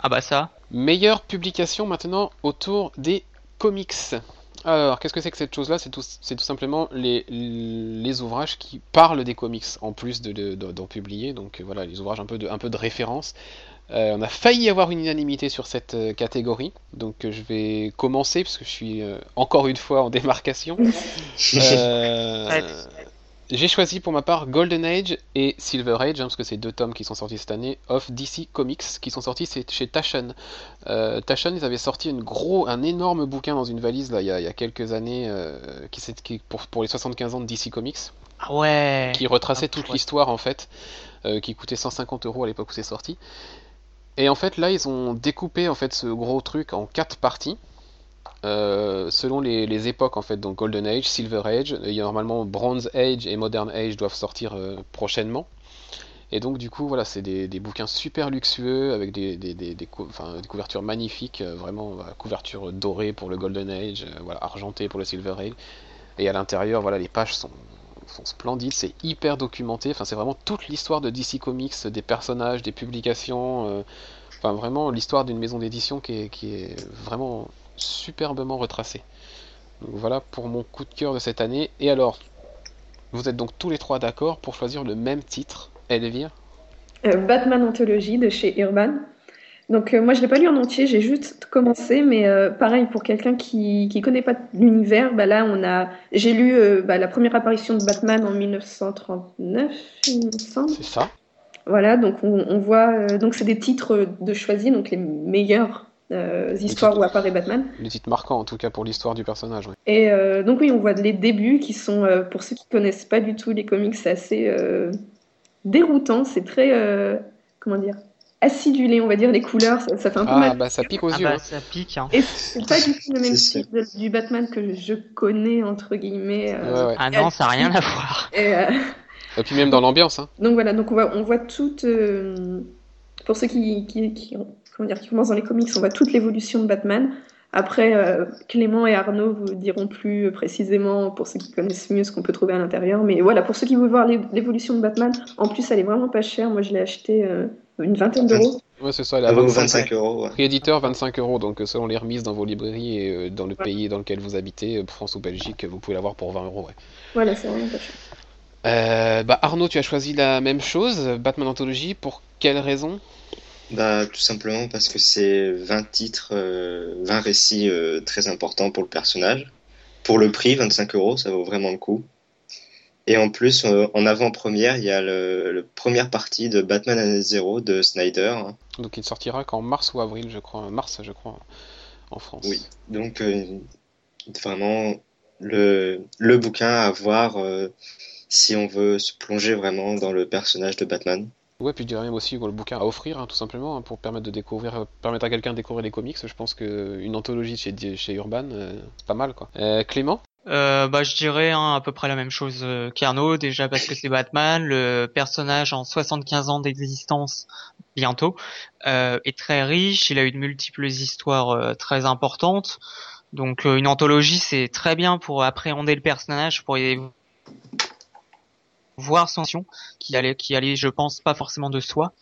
ah bah ça Meilleure publication maintenant autour des comics. Alors, qu'est-ce que c'est que cette chose-là? C'est tout, simplement les, les ouvrages qui parlent des comics, en plus de, de- de- d'en publier. Donc euh, voilà, les ouvrages un peu de, un peu de référence. Euh, on a failli avoir une unanimité sur cette euh, catégorie. Donc euh, je vais commencer, parce que je suis encore une fois en démarcation. J'ai choisi pour ma part Golden Age et Silver Age, hein, parce que c'est deux tomes qui sont sortis cette année, of DC Comics, qui sont sortis chez Taschen. Euh, Taschen, ils avaient sorti une gros, un énorme bouquin dans une valise là, il, y a, il y a quelques années, euh, qui, qui- pour, pour les 75 ans de DC Comics, ah ouais qui retraçait Ah, toute ouais. l'histoire en fait, euh, qui coûtait 150 euros à l'époque où c'est sorti. Et en fait là, ils ont découpé en fait ce gros truc en quatre parties. Euh, selon les, époques en fait, donc Golden Age, Silver Age, il y a normalement Bronze Age et Modern Age doivent sortir euh, prochainement. Et donc du coup voilà, c'est des, bouquins super luxueux avec des, couvertures magnifiques, euh, vraiment couverture dorée pour le Golden Age, euh, voilà, argentée pour le Silver Age. Et à l'intérieur, voilà, les pages sont, splendides, c'est hyper documenté, enfin c'est vraiment toute l'histoire de DC Comics, des personnages, des publications, euh, enfin vraiment l'histoire d'une maison d'édition qui est vraiment superbement retracée. Donc voilà pour mon coup de cœur de cette année. Et alors, vous êtes donc tous les trois d'accord pour choisir le même titre, Elvire? Euh, Batman Anthology de chez Urban. Donc moi je l'ai pas lu en entier, j'ai juste commencé, mais pareil pour quelqu'un qui qui connaît pas l'univers, bah là on a, j'ai lu bah, la première apparition de Batman en 1939, il me semble. C'est ça. Voilà, donc on, voit, donc c'est des titres de choisis, donc les meilleurs euh, histoires où apparaît Batman. Les titres marquants en tout cas pour l'histoire du personnage. Et euh, donc oui, on voit les débuts qui sont, euh, pour ceux qui connaissent pas du tout les comics, c'est assez déroutant, c'est très, comment dire, acidulé, on va dire, les couleurs, ça, fait un peu ah, mal. bah ça pique aux ah yeux. Bah, hein. ça pique. Hein. Et c'est pas du tout le même style du Batman que je connais, entre guillemets. Ouais, ouais. Ah non, ça n'a rien à voir. Et, Et puis même dans l'ambiance. Hein. Donc voilà, donc on voit, on voit toute. pour ceux qui, qui, qui, comment dire, qui commencent dans les comics, on voit toute l'évolution de Batman. Après, euh, Clément et Arnaud vous diront plus précisément, pour ceux qui connaissent mieux, ce qu'on peut trouver à l'intérieur. Mais voilà, pour ceux qui veulent voir l'évolution de Batman, en plus, elle est vraiment pas chère. Moi, je l'ai acheté euh, une vingtaine d'euros. Ouais, c'est ça, elle est à 25, euros. Ouais. Prix éditeur, 25 euros. Donc, selon les remises dans vos librairies et euh, dans le pays dans lequel vous habitez, France ou Belgique, vous pouvez l'avoir pour 20 euros. Ouais. Voilà, c'est vraiment pas cher. Euh, bah Arnaud, tu as choisi la même chose, Batman Anthology, pour quelle raison? Bah, tout simplement parce que c'est 20 titres, 20 euh, récits euh, très importants pour le personnage. Pour le prix, 25 euros, ça vaut vraiment le coup. Et en plus, euh, en avant-première, il y a le, le, première partie de Batman Année Zéro de Snyder. Donc il sortira qu'en mars ou avril, je crois. Mars, je crois, en France. Oui, donc vraiment le, le bouquin à voir si on veut se plonger vraiment dans le personnage de Batman. Ouais, puis je dirais même aussi le bouquin à offrir, hein, tout simplement, hein, pour euh, permettre à quelqu'un de découvrir les comics. Je pense qu'une anthologie chez, Urban, euh, c'est pas mal, quoi. Euh, Clément? Euh, bah, je dirais hein, à peu près la même chose qu'Arnaud, déjà parce que c'est Batman, le personnage en 75 ans d'existence bientôt est très riche, il a eu de multiples histoires très importantes, donc une anthologie c'est très bien pour appréhender le personnage, son action qui allait qui allait je pense pas forcément de soi.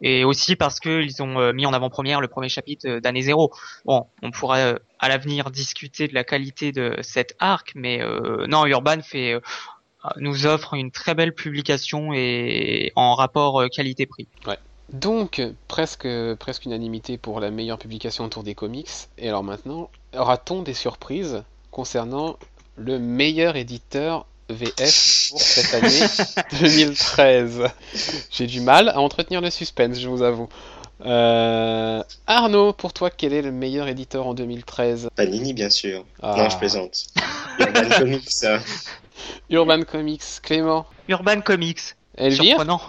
Et aussi parce que ils ont euh, mis en avant-première le premier chapitre euh, d'année zéro. Bon on pourrait euh, à l'avenir discuter de la qualité de cet arc mais non Urban fait nous offre une très belle publication et en rapport qualité-prix. Ouais. Donc, presque, presque unanimité pour la meilleure publication autour des comics. Et alors maintenant, aura-t-on des surprises concernant le meilleur éditeur VF pour cette année 2013. J'ai du mal à entretenir le suspense, je vous avoue. Euh, Arnaud, pour toi, quel est le meilleur éditeur en 2013 Panini, bien sûr. Ah. Non, je plaisante. Urban Comics. Urban Comics, Clément? Urban Comics. Elvire? Surprenant.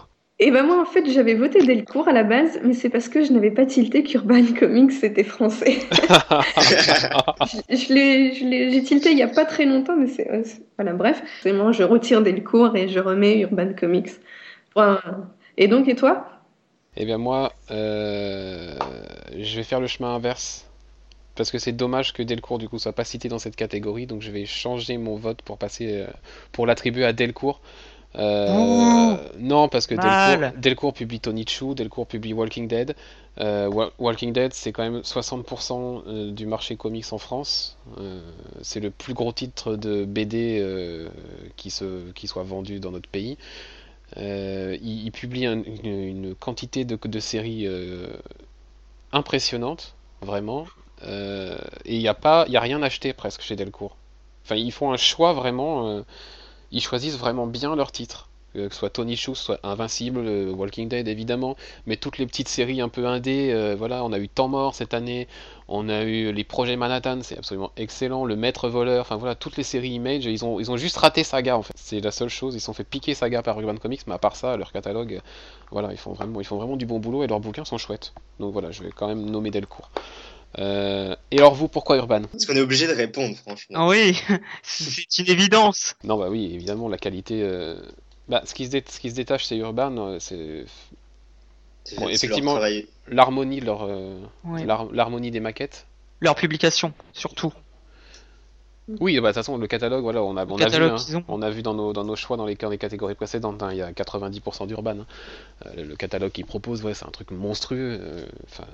Et ben moi en fait j'avais voté Delcourt à la base, mais c'est parce que je n'avais pas tilté qu'Urban Comics c'était français. je, l'ai, j'ai tilté il y a pas très longtemps, mais c'est voilà bref. Vraiment je retire Delcourt et je remets Urban Comics. Et donc et toi? Eh bien moi euh, je vais faire le chemin inverse. Parce que c'est dommage que Delcourt du coup soit pas cité dans cette catégorie, donc je vais changer mon vote pour passer euh, pour l'attribuer à Delcourt. Euh, non, parce que Delcourt, Delcourt, publie Tony Chu, Delcourt publie Walking Dead. Euh, Walking Dead, c'est quand même 60% euh, du marché comics en France. c'est le plus gros titre de BD qui, se, qui soit vendu dans notre pays. il, publie une, quantité de, de séries impressionnante, vraiment. et il n'y a, pas, y a rien acheté presque chez Delcourt. Enfin, ils font un choix vraiment ils choisissent vraiment bien leurs titres. Euh, que ce soit Tony Shu, soit Invincible, euh, Walking Dead évidemment, mais toutes les petites séries un peu indées, euh, voilà, on a eu Temps Mort cette année, on a eu les projets Manhattan, c'est absolument excellent, le Maître Voleur, enfin voilà, toutes les séries Image, ils ont, ils ont juste raté Saga en fait, c'est la seule chose, ils se sont fait piquer Saga par Urban Comics, mais à part ça, leur catalogue, voilà, ils font vraiment, ils font vraiment du bon boulot et leurs bouquins sont chouettes. Donc voilà, je vais quand même nommer Delcourt. Euh, et alors vous, pourquoi Urban? Parce qu'on est obligé de répondre, franchement. Ah oui, c'est une évidence. Non, bah oui, évidemment, la qualité. Euh... Bah, ce qui se, dé... ce qui se détache, c'est Urban, c'est. Bon, effectivement, l'harmonie, leur, euh... oui. l'harmonie des maquettes. Leur publication, surtout. Oui, bah, de toute façon, le catalogue, voilà, on a, on a vu, hein, on a vu dans nos, dans nos choix dans les, dans les catégories précédentes, hein, il y a 90% d'Urban. Hein. Euh, le catalogue qu'ils proposent, ouais, c'est un truc monstrueux. Euh, enfin,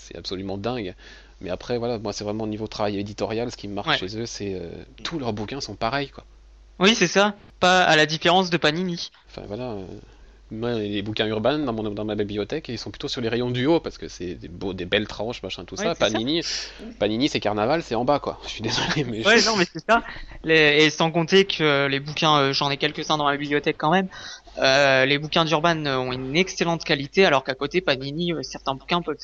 c'est absolument dingue. Mais après, voilà, moi, c'est vraiment au niveau travail éditorial, ce qui me marque chez eux, c'est euh, tous leurs bouquins sont pareils, quoi. Oui, c'est ça. Pas à la différence de Panini. Enfin, voilà. moi, les bouquins urbains dans, mon, dans ma bibliothèque, ils sont plutôt sur les rayons du haut parce que c'est des, beaux, des belles tranches, machin, tout Ouais, ça. Panini, Panini, c'est carnaval, c'est en bas, quoi. Je suis désolé, mais. Ouais, non, mais c'est ça. Les- et sans compter que euh, les bouquins, euh, j'en ai quelques-uns dans ma bibliothèque quand même. Euh, les bouquins d'Urban euh, ont une excellente qualité, alors qu'à côté, Panini, euh, certains bouquins peuvent,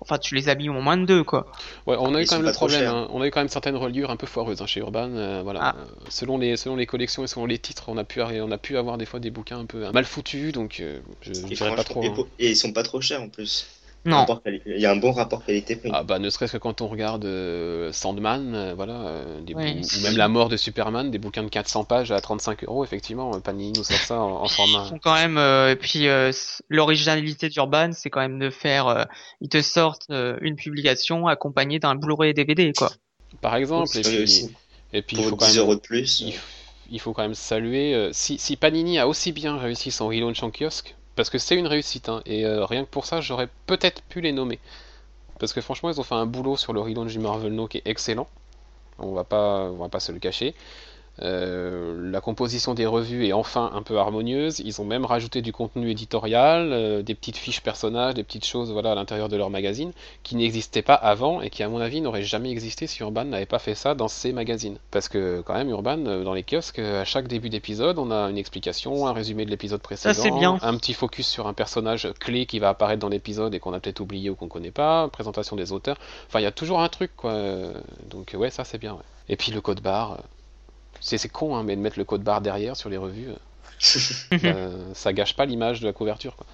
enfin, tu les habilles au moins de deux, quoi. Ouais, on a eu quand même le problème. hein. On a eu quand même certaines reliures un peu foireuses hein, chez Urban. euh, voilà. Ah. Euh, selon les selon les collections et selon les titres, on a pu arri- on a pu avoir des fois des bouquins un peu mal foutus, donc euh, je Et, dirais pas trop. et hein. et ils sont pas trop chers en plus. Non. Il y a un bon rapport qualité-prix. Ah bah ne serait-ce que quand on regarde euh, Sandman, euh, voilà, euh, des Ouais. bou- ou même la mort de Superman, des bouquins de 400 pages à 35 euros, effectivement, Panini nous sort ça en, en format. Ils font quand même, euh, et puis euh, l'originalité d'Urban, c'est quand même de faire, euh, ils te sortent euh, une publication accompagnée d'un Blu-ray et DVD, quoi. Par exemple, et puis, aussi. et puis il Pour faut quand 10 même, euros de plus. il, faut quand même saluer euh, si, si Panini a aussi bien réussi son relaunch en kiosque, parce que c'est une réussite, hein, et euh, rien que pour ça, j'aurais peut-être pu les nommer. Parce que franchement, ils ont fait un boulot sur le relaunch du Marvel No qui est excellent. On va pas, on va pas se le cacher. Euh, la composition des revues est enfin un peu harmonieuse. Ils ont même rajouté du contenu éditorial, euh, des petites fiches personnages, des petites choses voilà, à l'intérieur de leur magazine qui n'existaient pas avant et qui, à mon avis, n'auraient jamais existé si Urban n'avait pas fait ça dans ses magazines. Parce que, quand même, Urban, euh, dans les kiosques, à chaque début d'épisode, on a une explication, un résumé de l'épisode précédent, bien. un petit focus sur un personnage clé qui va apparaître dans l'épisode et qu'on a peut-être oublié ou qu'on connaît pas, présentation des auteurs. Enfin, il y a toujours un truc, quoi. Donc, ouais, ça, c'est bien. ouais. Et puis, le code barre. Euh, c'est c'est con, hein, mais de mettre le code barre derrière sur les revues, euh, ça, ça gâche pas l'image de la couverture. Quoi.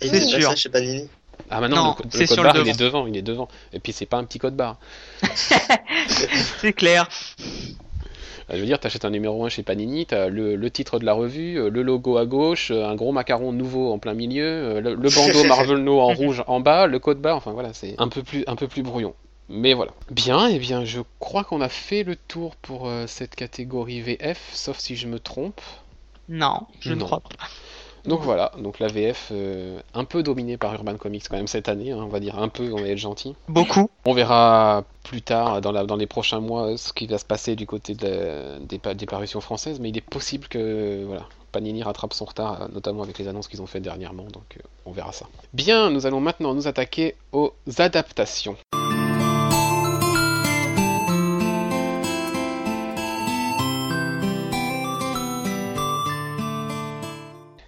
Et C'est pas sûr. ça chez Panini. Ah bah non, Non, le, code- le code barre il est devant, il est devant. Et puis c'est pas un petit code barre. C'est clair. Euh, Je veux dire, t'achètes un numéro 1 chez Panini, t'as le, le titre de la revue, euh, le logo à gauche, euh, un gros macaron nouveau en plein milieu, euh, le, le bandeau Marvel No en rouge en bas, le code barre, enfin voilà, c'est un peu plus un peu plus brouillon. Mais voilà. Bien, et bien je crois qu'on a fait le tour pour euh, cette catégorie VF, sauf si je me trompe. Non, je ne crois pas. Donc voilà, donc la VF euh, un peu dominée par Urban Comics quand même cette année, hein, on va dire un peu, on va être gentil. Beaucoup. On verra plus tard, dans, la- dans les prochains mois, ce qui va se passer du côté de des, pa- des parutions françaises, mais il est possible que voilà, Panini rattrape son retard, euh, notamment avec les annonces qu'ils ont fait dernièrement, donc euh, on verra ça. Bien, nous allons maintenant nous attaquer aux adaptations.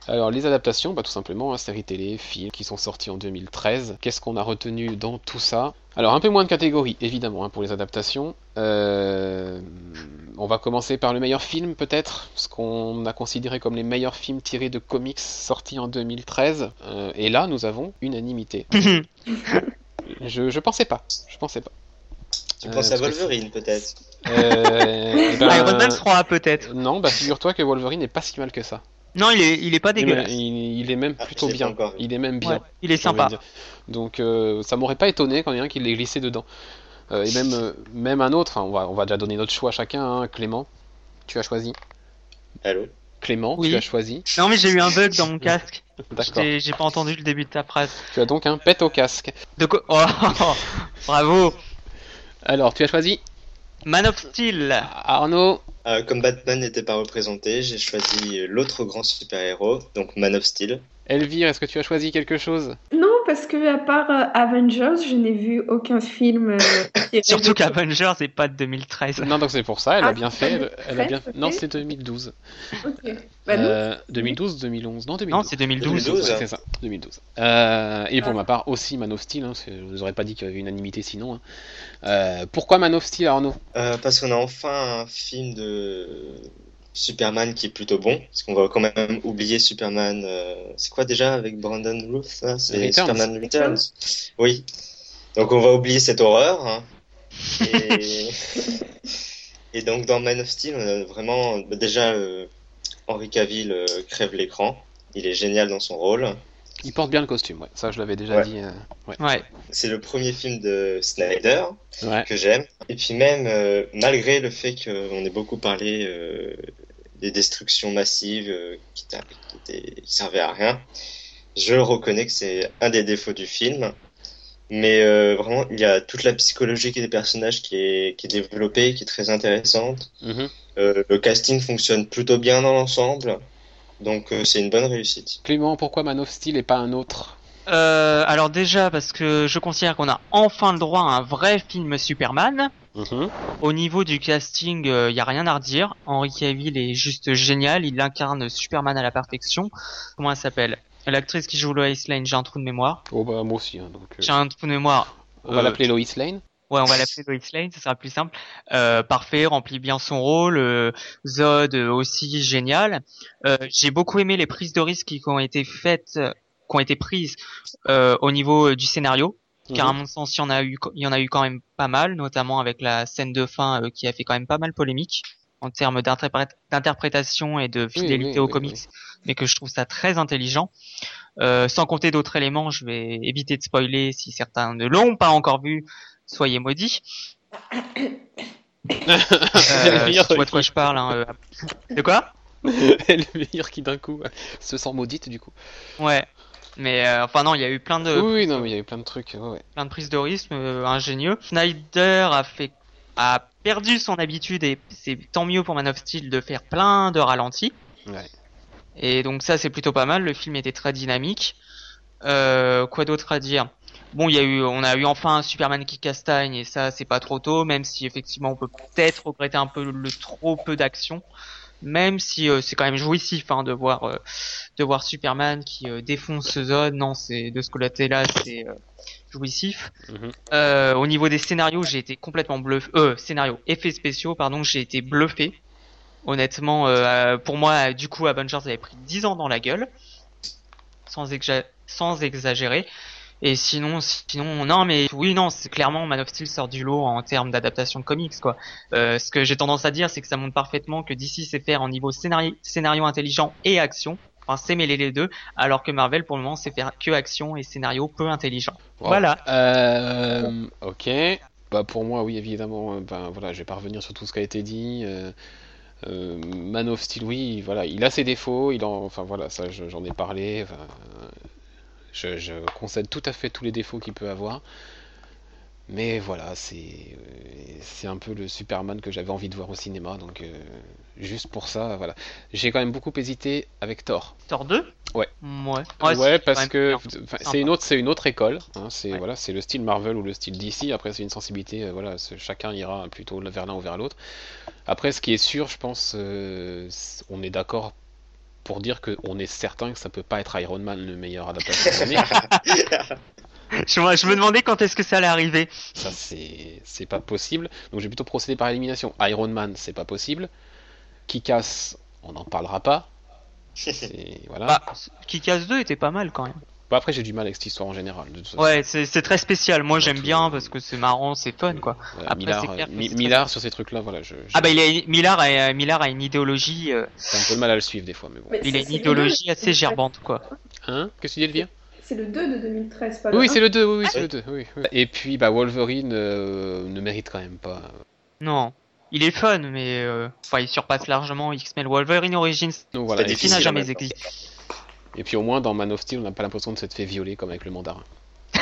Alors les adaptations, bah, tout simplement, hein, séries télé, films qui sont sortis en 2013. Qu'est-ce qu'on a retenu dans tout ça? Alors un peu moins de catégories, évidemment, hein, pour les adaptations. Euh, on va commencer par le meilleur film, peut-être, ce qu'on a considéré comme les meilleurs films tirés de comics sortis en 2013. Euh, et là, nous avons unanimité. Je, je pensais pas, je pensais pas. Tu Euh, penses à parce que Wolverine peut-être? Euh, ben, Iron Man 3 peut-être. Non, bah figure-toi que Wolverine n'est pas si mal que ça. Non, il est, il est pas dégueulasse. il- il est même Ah, plutôt bien. encore. Il est même bien. Ouais, il est sympa. Donc euh, ça m'aurait pas étonné quand il y en a un qui l'ait glissé dedans. Euh, et même, euh, même un autre, enfin, on, va, on va déjà donner notre choix à chacun. hein. Clément, tu as choisi. Allô? Clément, Oui. tu as choisi. Non, mais j'ai eu un bug dans mon casque. D'accord. J'ai j'ai pas entendu le début de ta phrase. Tu as donc un pet au casque. De quoi? Oh, bravo. Alors, tu as choisi Man of Steel. Arnaud. Euh, Comme Batman n'était pas représenté, j'ai choisi l'autre grand super-héros, donc Man of Steel. Elvire, est-ce que tu as choisi quelque chose? Non, parce que à part euh, Avengers, je n'ai vu aucun film. euh, Surtout qu'Avengers c'est pas de 2013. Non, donc c'est pour ça, elle a Ah, bien fait. Elle a bien... 2013, Non, c'est 2012. Ok. Bah non. Euh, 2012, 2011, non 2012. Non, c'est 2012. 2012. Ouais, c'est ça, 2012. Euh, et pour Ah. ma part aussi Man of Steel, hein, je vous aurais pas dit qu'il y avait unanimité sinon. hein. Euh, pourquoi Man of Steel, Arnaud? Euh, parce qu'on a enfin un film de Superman qui est plutôt bon, parce qu'on va quand même oublier Superman. euh, C'est quoi déjà avec Brandon Ruth là? C'est Returns. Superman Returns. Oui. Donc on va oublier cette horreur. hein. Et... Et donc dans Man of Steel, on a vraiment bah, déjà euh, Henry Cavill euh, crève l'écran. Il est génial dans son rôle. Il porte bien le costume, ouais. Ça, je l'avais déjà Ouais. dit. euh, ouais. Ouais. C'est le premier film de Snyder. Ouais. que j'aime. Et puis même, euh, malgré le fait qu'on ait beaucoup parlé euh, des destructions massives euh, qui, qui étaient- qui servaient à rien, je reconnais que c'est un des défauts du film. Mais euh, vraiment, il y a toute la psychologie des personnages qui est, qui est développée, qui est très intéressante. Mhm. Euh, le casting fonctionne plutôt bien dans l'ensemble. Donc euh, c'est une bonne réussite. Clément, pourquoi Man of Steel et pas un autre? Euh, alors déjà parce que je considère qu'on a enfin le droit à un vrai film Superman. Mhm. Au niveau du casting, il y a rien à redire. Henry Cavill est juste génial, il incarne Superman à la perfection. Comment elle s'appelle? L'actrice qui joue Lois Lane, j'ai un trou de mémoire. Oh bah moi aussi. hein, donc, euh, J'ai un trou de mémoire. on va Euh, l'appeler Lois Lane. Ouais, on va l'appeler Lois Lane, ça sera plus simple. Euh, parfait, remplit bien son rôle. euh, Zod euh, aussi génial. Euh, J'ai beaucoup aimé les prises de risque qui ont été faites, euh, qui ont été prises euh, au niveau euh, du scénario. Car à mon sens, il y en a eu, il y en a eu quand même pas mal, notamment avec la scène de fin euh, qui a fait quand même pas mal polémique en termes d'interprét- d'interprétation et de fidélité oui, aux oui, comics, mais que je trouve ça très intelligent. Euh, sans compter d'autres éléments, je vais éviter de spoiler si certains ne l'ont pas encore vu. Soyez maudits. Euh, tu vois de quoi je parle. Hein, euh. De quoi? Elvire qui d'un coup euh, se sent maudite du coup. Ouais. Mais euh, enfin non, il y a eu plein de oui, oui, non, mais il y avait plein de trucs. ouais, ouais. plein de prises de risque euh, ingénieux. Snyder a fait a perdu son habitude et c'est tant mieux pour Man of Steel de faire plein de ralentis. Ouais. Et donc ça c'est plutôt pas mal. Le film était très dynamique. Euh, quoi d'autre à dire? Bon, il y a eu, on a eu enfin un Superman qui castagne et ça c'est pas trop tôt, même si effectivement on peut peut-être regretter un peu le trop peu d'action, même si euh, c'est quand même jouissif hein, de voir euh, de voir Superman qui euh, défonce Zod. Non, c'est de ce côté là c'est euh, jouissif. Euh, au niveau des scénarios, j'ai été complètement bluffé. Euh, scénario, effets spéciaux, pardon, j'ai été bluffé. Honnêtement, euh, pour moi, du coup, Avengers avait pris 10 ans dans la gueule, sans, exa- sans exagérer. Et sinon, sinon, non, mais oui, non, c'est clairement Man of Steel sort du lot en termes d'adaptation de comics, quoi. Euh, ce que j'ai tendance à dire, c'est que ça montre parfaitement que DC sait faire en niveau scénario, scénario intelligent et action. Enfin, c'est mêler les deux, alors que Marvel, pour le moment, sait faire que action et scénario peu intelligent. Wow. Voilà. Euh, ok. Bah pour moi, oui, évidemment. euh, Ben voilà, je vais pas revenir sur tout ce qui a été dit. euh, euh, Man of Steel, oui, voilà, il a ses défauts. Il en, enfin voilà, ça, je- j'en ai parlé. enfin, je, je concède tout à fait tous les défauts qu'il peut avoir. Mais voilà, c'est euh, c'est un peu le Superman que j'avais envie de voir au cinéma, donc euh, juste pour ça, voilà. J'ai quand même beaucoup hésité avec Thor. Thor 2 Ouais. Ouais. Ouais, parce que c'est une autre, c'est une autre école. hein, c'est Ouais. voilà, c'est le style Marvel ou le style DC. Après, c'est une sensibilité. euh, voilà, c'est- chacun ira plutôt vers l'un ou vers l'autre. Après, ce qui est sûr, je pense, euh, on est d'accord pour dire que on est certain que ça peut pas être Iron Man le meilleur adaptation. Je, me- je me demandais quand est-ce que ça allait arriver. Ça, c'est c'est pas possible. Donc, j'ai plutôt procédé par élimination. Iron Man, c'est pas possible. Kick-Ass, on n'en parlera pas. Voilà. Bah, Kick-Ass 2 était pas mal quand même. Bah, après, j'ai du mal avec cette histoire en général. de toute façon. Ouais, c'est c'est très spécial. Moi, j'aime tout- bien parce que c'est marrant, c'est fun, quoi. Après, Millard, c'est clair euh, Mi- c'est Millard, sur ces trucs-là, voilà, je, Ah bah, il a, Millard, a, Millard a une idéologie, euh, j'ai un peu de mal à le suivre des fois, mais bon. Mais il a c'est- une c'est idéologie assez gerbante, quoi. Hein? Qu'est-ce que tu dis, Elvire? C'est le 2 de 2013, pas le Oui, c'est le 2, oui, oui, c'est le 2, oui, oui. Et puis, bah, Wolverine euh, ne mérite quand même pas. Non. Il est fun, mais euh, enfin, il surpasse largement X-Men Wolverine Origins, Donc voilà, qui n'a jamais existé. Et puis au moins dans Man of Steel, on n'a pas l'impression de s'être fait violer comme avec le mandarin.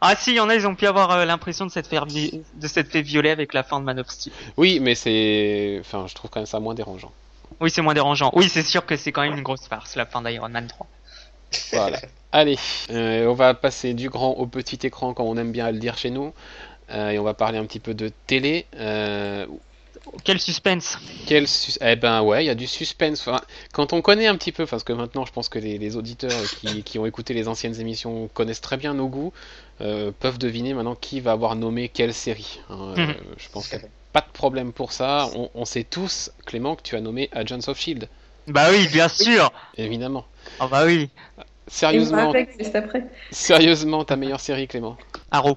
Ah si, il y en a, ils ont pu avoir euh, l'impression de s'être fait, vi- de s'être fait violer avec la fin de Man of Steel. Oui, mais c'est. Enfin, je trouve quand même ça moins dérangeant. Oui, c'est moins dérangeant. Oui, c'est sûr que c'est quand même une grosse farce, la fin d'Iron Man 3. Voilà. Allez, euh, on va passer du grand au petit écran, comme on aime bien le dire chez nous. Euh, et on va parler un petit peu de télé. Euh, Quel suspense Quel sus- Eh ben ouais, il y a du suspense. Enfin, quand on connaît un petit peu, parce que maintenant je pense que les, les auditeurs qui, qui ont écouté les anciennes émissions connaissent très bien nos goûts, euh, peuvent deviner maintenant qui va avoir nommé quelle série. hein. Euh, Mhm. je pense qu'il n'y a pas de problème pour ça. On, on sait tous, Clément, que tu as nommé Agents of Shield, Bah oui, bien sûr évidemment. Ah bah oui Et il me Sérieusement, juste après. sérieusement, ta meilleure série, Clément? Arrow,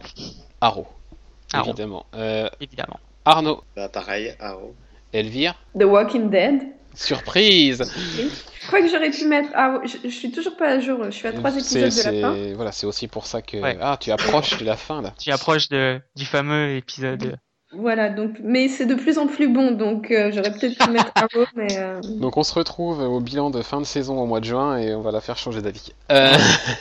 Arrow, Arrow. évidemment. Euh, évidemment. Arnaud, Bah, pareil, Arrow. Elvire, The Walking Dead. surprise Je crois que j'aurais pu mettre. Ah, je, je suis toujours pas à jour. Je suis à trois C'est- épisodes de la fin. c'est- Voilà, c'est aussi pour ça que... Ouais. Ah, tu approches de la fin, là. Tu approches de, du fameux épisode Voilà, donc, mais c'est de plus en plus bon, donc euh, j'aurais peut-être pu mettre Arrow, mais. euh, Donc on se retrouve au bilan de fin de saison au mois de juin et on va la faire changer d'avis. Euh,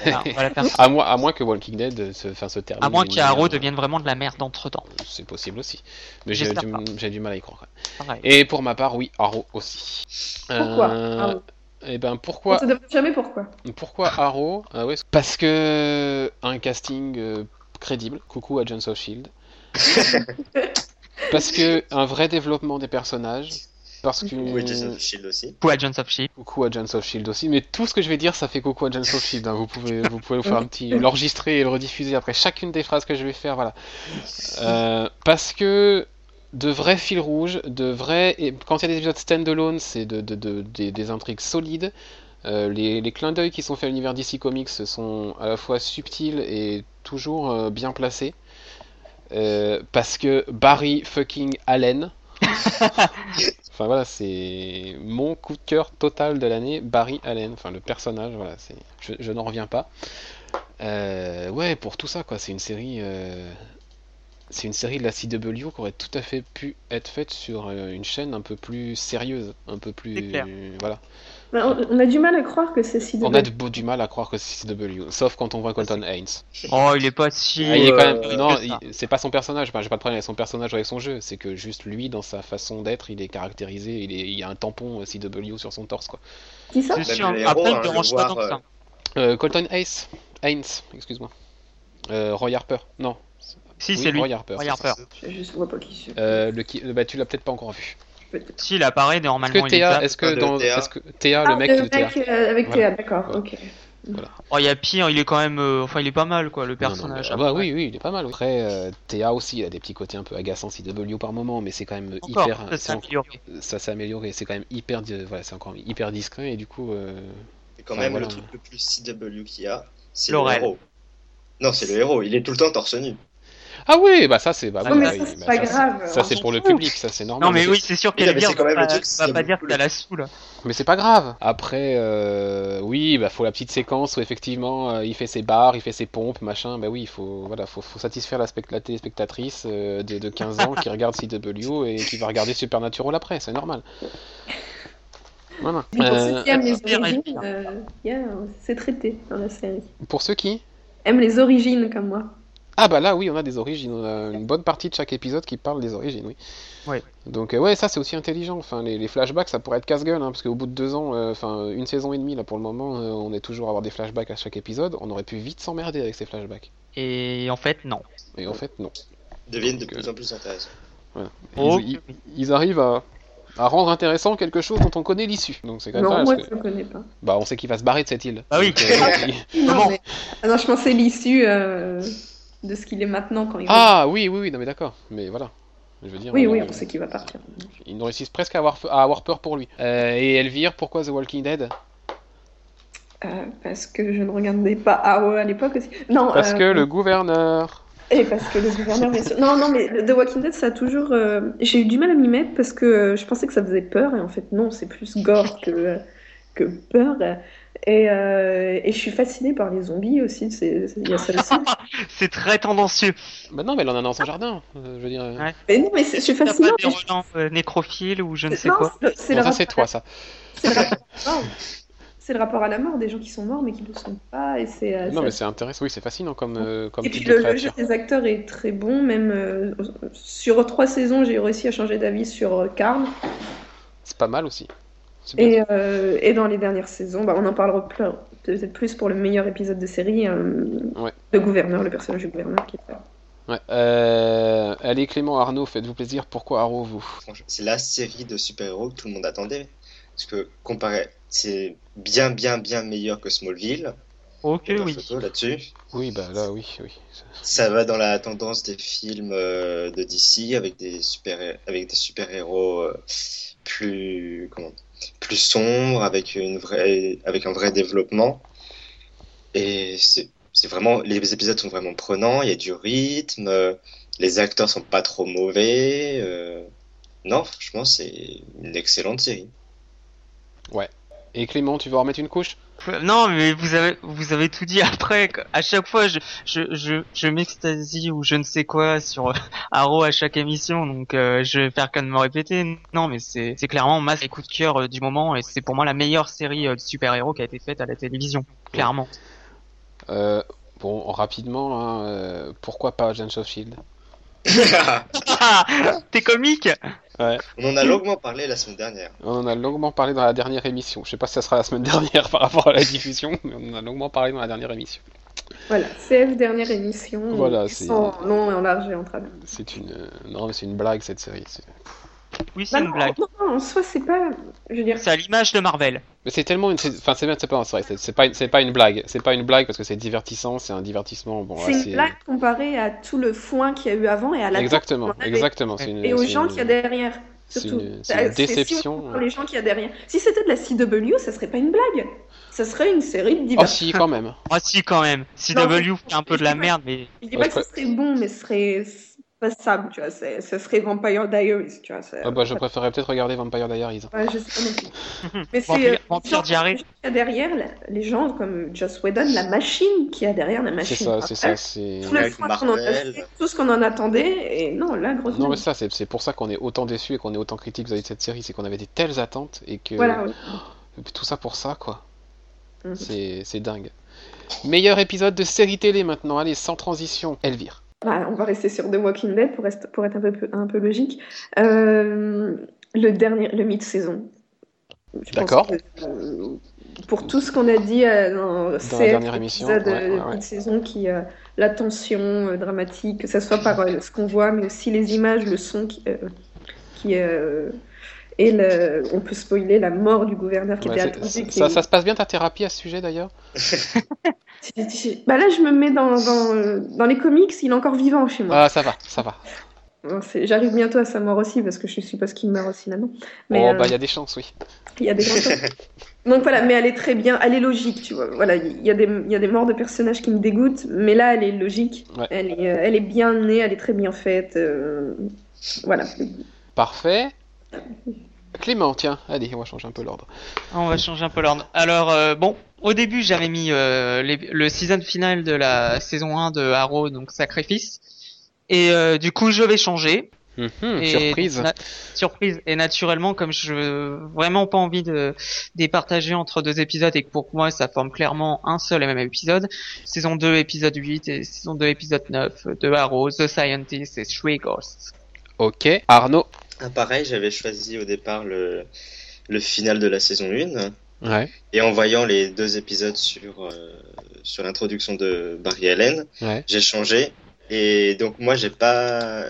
Voilà, on va la faire. à, moins, à moins que Walking Dead se, enfin, se termine. À moins qu'Arrow devienne vraiment de la merde entre temps. C'est possible aussi. Mais j'ai J'espère du, pas. j'ai du mal à y croire. Pareil. Et pour ma part, oui, Arrow aussi. Pourquoi Euh, Arrow? Eh ben On pourquoi se demande jamais pourquoi. Pourquoi Arrow? Ah ouais, Parce que un casting euh, crédible. Coucou Agents of Shield. Parce que un vrai développement des personnages. Parce que Oui, Jason Shield aussi. Ou Agents of Shield. coucou Agents of Shield aussi. Mais tout ce que je vais dire, ça fait coucou Agents of Shield. hein. Vous pouvez, vous pouvez vous faire un petit, l'enregistrer et le rediffuser après chacune des phrases que je vais faire. Voilà. Euh, parce que de vrais fils rouges, de vrais. Et quand il y a des épisodes standalone, c'est de, de- de- des, des intrigues solides. Euh, les, les clins d'œil qui sont faits à l'univers DC Comics sont à la fois subtils et toujours euh, bien placés. Euh, parce que Barry fucking Allen. enfin voilà, c'est mon coup de cœur total de l'année, Barry Allen. Enfin le personnage, voilà, c'est, je, je n'en reviens pas. Euh, ouais, pour tout ça quoi, c'est une série. euh, c'est une série de la CW qui aurait tout à fait pu être faite sur une chaîne un peu plus sérieuse, un peu plus. Voilà. Mais On, a du mal à croire que c'est si On a du mal à croire que c'est CW, sauf quand on voit Colton Haynes. Oh, il est pas si. Ah, il est quand même... euh, Non, il- c'est pas son personnage, enfin, j'ai pas de problème avec son personnage ou avec son jeu, c'est que juste lui, dans sa façon d'être, il est caractérisé, il, est... il y a un tampon euh, CW sur son torse, quoi. Qui ça C'est sûr. Après, il hein, me le dérange pas voir, tant que ça. Euh, Colton Haynes, Haynes, excuse-moi. Euh, Roy Harper, non. Si, Oui, c'est lui. Roy Harper. Roy c'est Harper. Je juste vois pas qui c'est. Euh, le qui... bah, tu l'as peut-être pas encore vu. Si, il apparaît Est-ce normalement. que il est Théa, est-ce que dans, Théa. est-ce que Théa, Ah, le mec de Théa, euh, avec Voilà. Théa, d'accord, Voilà. ok. Oh, il y a pire, il est quand même. euh, Enfin, il est pas mal, quoi, le Non, non, personnage. mais- ah bah oui, oui, il est pas mal. oui. Après, euh, Théa aussi, il a des petits côtés un peu agaçants CW par moment, mais c'est quand même Encore, hyper. ça c'est s'est amélioré. ça s'est amélioré, c'est quand même hyper, voilà, c'est encore hyper discret et du coup, euh, Et quand Enfin, même, voilà. le truc le plus CW qu'il y a, c'est le héros. Non, c'est le héros. Il est tout le temps torse nu. Ah oui, bah ça c'est, bah, oui, mais bah, ça, oui, c'est bah, pas ça, grave. Ça c'est pour le public, ça c'est normal. Non, mais oui, c'est sûr qu'elle va quand même pas, le truc, va pas dire beaucoup que t'as la saoule. Mais c'est pas grave. Après, euh, oui, bah faut la petite séquence où effectivement euh, il fait ses barres, il fait ses pompes, machin. Bah oui, il faut, voilà, faut, faut satisfaire la, spect- la téléspectatrice euh, de, de 15 ans qui regarde CW et qui va regarder Supernatural après, c'est normal. Voilà. Pour Euh, ceux qui aiment les Pire, origines, pire. euh, yeah, c'est traité dans la série. pour ceux qui? Aiment les origines comme moi. Ah bah là oui on a des origines, on a une bonne partie de chaque épisode qui parle des origines, oui. Ouais. Donc euh, ouais ça c'est aussi intelligent, enfin les, les flashbacks ça pourrait être casse-gueule, hein, parce qu'au bout de deux ans, euh, enfin une saison et demie là pour le moment, euh, on est toujours à avoir des flashbacks à chaque épisode, on aurait pu vite s'emmerder avec ces flashbacks. Et en fait, non. Et en fait non. Ils deviennent de Donc, plus en plus intéressants. Oh, Ils, ils- ils arrivent à, à rendre intéressant quelque chose dont on connaît l'issue. Donc c'est quand même Non, moi je ne connais pas. bah on sait qu'il va se barrer de cette île. Ah oui. Donc, euh, Non, mais- Ah non, je pensais l'issue euh, de ce qu'il est maintenant quand il Ah oui oui oui non mais d'accord, mais voilà. Je veux dire. Oui, on- oui, on sait qu'il va partir. Ils nous réussissent presque à avoir, à avoir peur pour lui. Euh, et Elvire, pourquoi The Walking Dead? Euh, parce que je ne regardais pas AO à l'époque aussi. Non, Parce euh, que le gouverneur. Et parce que le gouverneur, bien sûr. Non, non, mais The Walking Dead, ça a toujours. euh, J'ai eu du mal à m'y mettre parce que euh, je pensais que ça faisait peur, et en fait, non, c'est plus gore que, que peur. Et, euh, et je suis fascinée par les zombies aussi, c'est- c'est- il y a ça aussi. c'est très tendancieux. Bah non, mais elle en a dans son jardin. euh, je veux dire. Ouais. Mais non, mais c'est- je suis T'as pas fascinée. des relents euh, nécrophiles ou je ne sais Non, quoi. c'est Bon, le ça rapport c'est à toi, la- ça. c'est le rapport à la mort. C'est le rapport à la mort des gens qui sont morts mais qui ne le sont pas. Et, c'est, euh, Non, mais c'est intéressant. Oui, c'est fascinant comme, euh, comme Et puis de le, le jeu des acteurs est très bon, même euh, sur trois saisons, j'ai réussi à changer d'avis sur euh, Karl. C'est pas mal aussi. Et, euh, et dans les dernières saisons, bah, on en parlera plus- peut-être plus pour le meilleur épisode de série, euh, Ouais. le gouverneur, le personnage du gouverneur qui est là. Ouais. Euh, allez, Clément, Arnaud, faites-vous plaisir. Pourquoi Arrow, vous? Franchement, c'est la série de super-héros que tout le monde attendait. Parce que, comparé, c'est bien, bien, bien meilleur que Smallville. Ok, oui. là-dessus. Oui, bah là, oui, oui. Ça va dans la tendance des films euh, de DC avec des super avec des super héros plus comment plus sombres avec une vraie avec un vrai développement. Et c'est vraiment les épisodes sont vraiment prenants il y a du rythme euh, les acteurs sont pas trop mauvais euh, non franchement c'est une excellente série. Et Clément, tu veux en remettre une couche? Non, mais vous avez vous avez tout dit après. À chaque fois, je je je, je m'extasie ou je ne sais quoi sur Arrow à chaque émission, donc euh, je vais faire qu'à de me répéter. Non, mais c'est c'est clairement ma coup de cœur euh, du moment et c'est pour moi la meilleure série euh, de super-héros qui a été faite à la télévision, clairement. Euh, bon, rapidement, hein, euh, pourquoi pas Agents of Shield T'es comique? Ouais. On en a longuement parlé la semaine dernière. On en a longuement parlé dans la dernière émission. Je sais pas si ça sera la semaine dernière par rapport à la diffusion, mais on en a longuement parlé dans la dernière émission. Voilà, CF dernière émission. Voilà, c'est- sans long et en large et en travers. C'est une, euh, non, mais c'est une blague cette série. C'est- Oui, c'est Bah une non, blague. non, non, en soi, c'est pas. Je veux dire, C'est à l'image de Marvel. Mais c'est tellement une, enfin c'est bien, c'est pas, c'est vrai, c'est- c'est pas, une- c'est pas une blague. C'est pas une blague parce que c'est divertissant, c'est un divertissement. Bon, c'est une blague comparée à tout le foin qu'il y a eu avant et à la Exactement, exactement. c'est une- et aux c'est gens une- qu'il y a derrière. c'est Surtout. une- c'est une si on déception. comprend les gens qu'il y a derrière. Si c'était de la CW, ça serait pas une blague. Ça serait une série de Oh divertissements. si, quand même. Ah si quand même. CW fait un peu de la merde, mais Je dis pas que ce serait bon, mais ce serait passable, tu vois. c'est- Ce serait Vampire Diaries, tu vois. c'est- Ah bah, je préférerais peut-être regarder Vampire Diaries. Ouais, je sais pas non. Mais c'est Vampire- euh, gens qu'il y a derrière, la- les gens comme Joss Whedon, la machine qui a derrière la C'est machine. ça, c'est ça, c'est. Tout ce qu'on en attendait, et non, là, grosse Non mais ça, c'est c'est pour ça qu'on est autant déçu et qu'on est autant critique vis-à-vis de cette série, c'est qu'on avait des telles attentes et que Voilà, oui. tout ça pour ça quoi. Mhm. C'est c'est dingue. Meilleur épisode de série télé maintenant, allez, sans transition, Elvire. Bah, on va rester sur The Walking Dead pour, être un peu, un peu logique. Euh, le dernier, le pense D'accord. euh, pour tout ce qu'on a dit euh, dans, la CF, dernière émission, ouais, euh, ouais, ouais. mid-saison, qui, la tension dramatique, que ce soit par ce qu'on voit, mais aussi les images, le son qui, qui et le, on peut spoiler la mort du gouverneur qui Ouais, était attendu. qui ça, ça se passe bien ta thérapie à ce sujet d'ailleurs Bah là, je me mets dans, dans, euh, dans les comics, il est encore vivant chez moi. Ah ça va, ça va. J'arrive bientôt à sa mort aussi parce que je suppose qu'il meurt aussi là-dedans. Mais oh euh, bah il y a des chances, oui. il y a des chances. Donc voilà, mais elle est très bien, elle est logique, tu vois. Voilà, il y a des, y a des morts de personnages qui me dégoûtent, mais là, elle est logique. Ouais. Elle, est, euh, elle est bien née, elle est très bien faite. euh, Voilà. Parfait. Clément, tiens, allez, on va changer un peu l'ordre. on va changer un peu l'ordre. Alors euh, bon, au début j'avais mis euh, les- le season final de la saison 1 de Arrow, donc Sacrifice. Et euh, du coup je vais changer. Mhm, Et surprise. na- surprise. Et naturellement, comme je vraiment pas envie de départager entre deux épisodes et que pour moi ça forme clairement un seul et même épisode, saison 2 épisode 8 et saison 2 épisode 9 de Arrow, The Scientist et Three Ghosts. Ok, Arnaud. Ah, pareil, j'avais choisi au départ le, le final de la saison 1. Ouais, Et en voyant les deux épisodes sur, euh, sur l'introduction de Barry Allen, ouais. j'ai changé. Et donc moi, j'ai pas...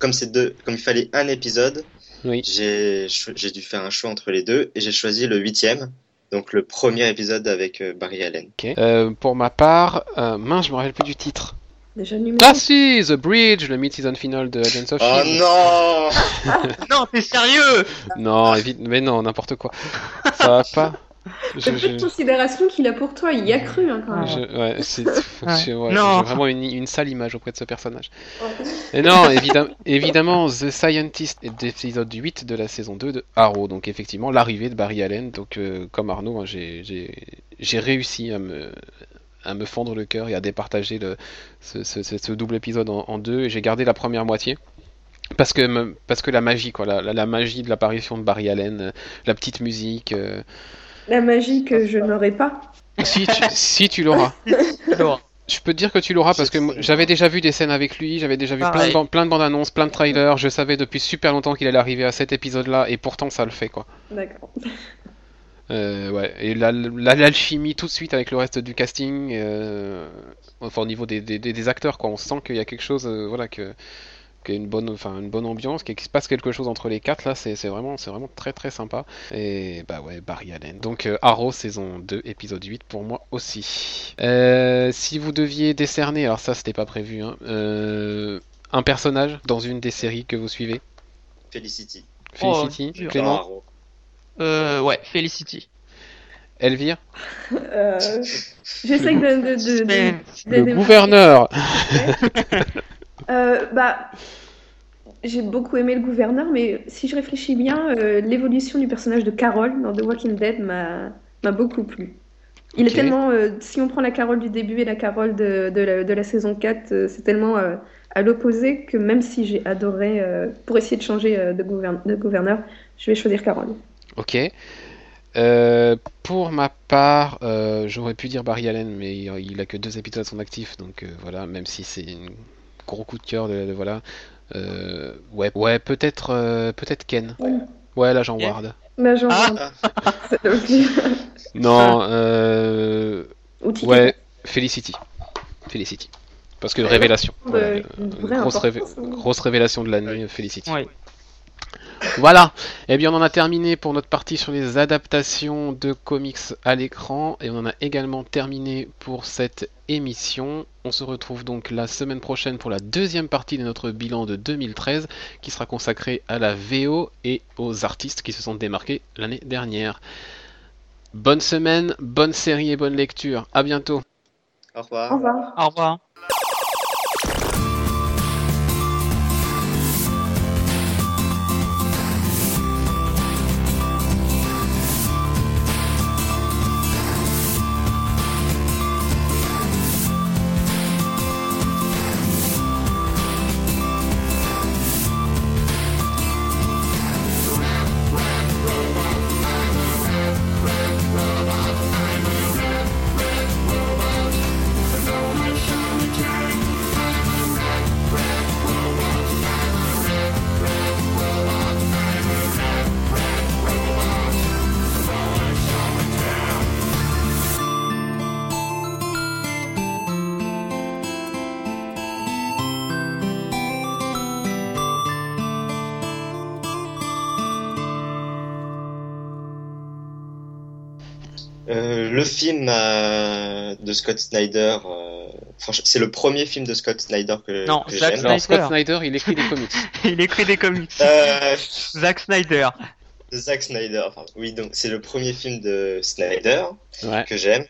Comme, c'est deux... Comme il fallait un épisode, Oui. j'ai dû faire un choix entre les deux. Et j'ai choisi le huitième. Donc le premier épisode avec euh, Barry Allen. Ok. Euh, pour ma part, euh, mince, je me rappelle plus du titre. Déjà le numéro. Ah si, The Bridge, le mid-season final de Agents of Oh Shield. non Non, t'es sérieux? Non, évite, mais non, n'importe quoi. Ça va pas. Je, de je- considération qu'il a pour toi, il y a cru hein, quand même. je- ouais, c'est, je- ouais, Non. j'ai vraiment une, une sale image auprès de ce personnage. Et non, évidemment, évidemment, The Scientist est d'épisode 8 de la saison 2 de Arrow. Donc effectivement, l'arrivée de Barry Allen. Donc euh, comme Arnaud, hein, j'ai, j'ai, j'ai réussi à me, à me fendre le cœur et à départager le, ce, ce, ce- ce double épisode en, en deux. Et j'ai gardé la première moitié. Parce que, parce que la magie, quoi, la, la, la magie de l'apparition de Barry Allen, euh, la petite musique. euh, La magie que je n'aurais pas. Si tu, si tu l'auras. Je peux te dire que tu l'auras parce que j'avais déjà vu des scènes avec lui, j'avais déjà vu plein de, plein bandes annonces, plein de trailers, je savais depuis super longtemps qu'il allait arriver à cet épisode-là et pourtant ça le fait quoi. D'accord. Euh, ouais, et la- la- l'alchimie tout de suite avec le reste du casting, euh, enfin au niveau des, des, des- acteurs quoi, on sent qu'il y a quelque chose, euh, voilà que qu'il y a une bonne, enfin une bonne ambiance, qu'il se passe quelque chose entre les quatre là, c'est c'est vraiment, c'est vraiment très très sympa. Et bah ouais, Barry Allen. Donc euh, Arrow saison 2 épisode 8 pour moi aussi. Euh, si vous deviez décerner, alors ça c'était pas prévu, hein, euh, un personnage dans une des séries que vous suivez, Felicity. Oh, Felicity, dur. Clément, Arrow. Euh, ouais, Felicity. Elvire, Euh, J'essaie de, de, de, de- Mais- de- le gouverneur. Euh, bah, j'ai beaucoup aimé le gouverneur, mais si je réfléchis bien, euh, l'évolution du personnage de Carol dans The Walking Dead m'a beaucoup plu. Il est tellement. euh, si on prend la Carole du début et la Carole de, de la, de la saison 4, euh, c'est tellement euh, à l'opposé que même si j'ai adoré, euh, pour essayer de changer euh, de, gouverne- de gouverneur, je vais choisir Carole. Ok. Euh, pour ma part, euh, j'aurais pu dire Barry Allen, mais il, il a que deux épisodes à son actif, donc euh, voilà, même si c'est un gros coup de cœur de, de- voilà. Euh, ouais, ouais, peut-être, euh, peut-être Ken. Ouais. Ouais, l'agent Ken Ward. Genre, Ah. c'est le plus- Non, euh, Ou Ticket. ouais, Felicity. Felicity. Parce que révélation. ouais, euh, euh, une grosse, révé- hein. grosse révélation de l'année, Felicity. Ouais. Voilà, eh bien on en a terminé pour notre partie sur les adaptations de comics à l'écran et on en a également terminé pour cette émission. On se retrouve donc la semaine prochaine pour la deuxième partie de notre bilan de 2013 qui sera consacrée à la VO et aux artistes qui se sont démarqués l'année dernière. Bonne semaine, bonne série et bonne lecture. À bientôt. Au revoir. Au revoir. Au revoir. Film euh, de Scott Snyder, euh, franchement, c'est le premier film de Scott Snyder que, Non, que Zack Snyder. Scott Snyder, il écrit des comics. Il écrit des comics. Euh, Zack Snyder. Zack Snyder, pardon. oui, donc c'est le premier film de Snyder Ouais. que j'aime.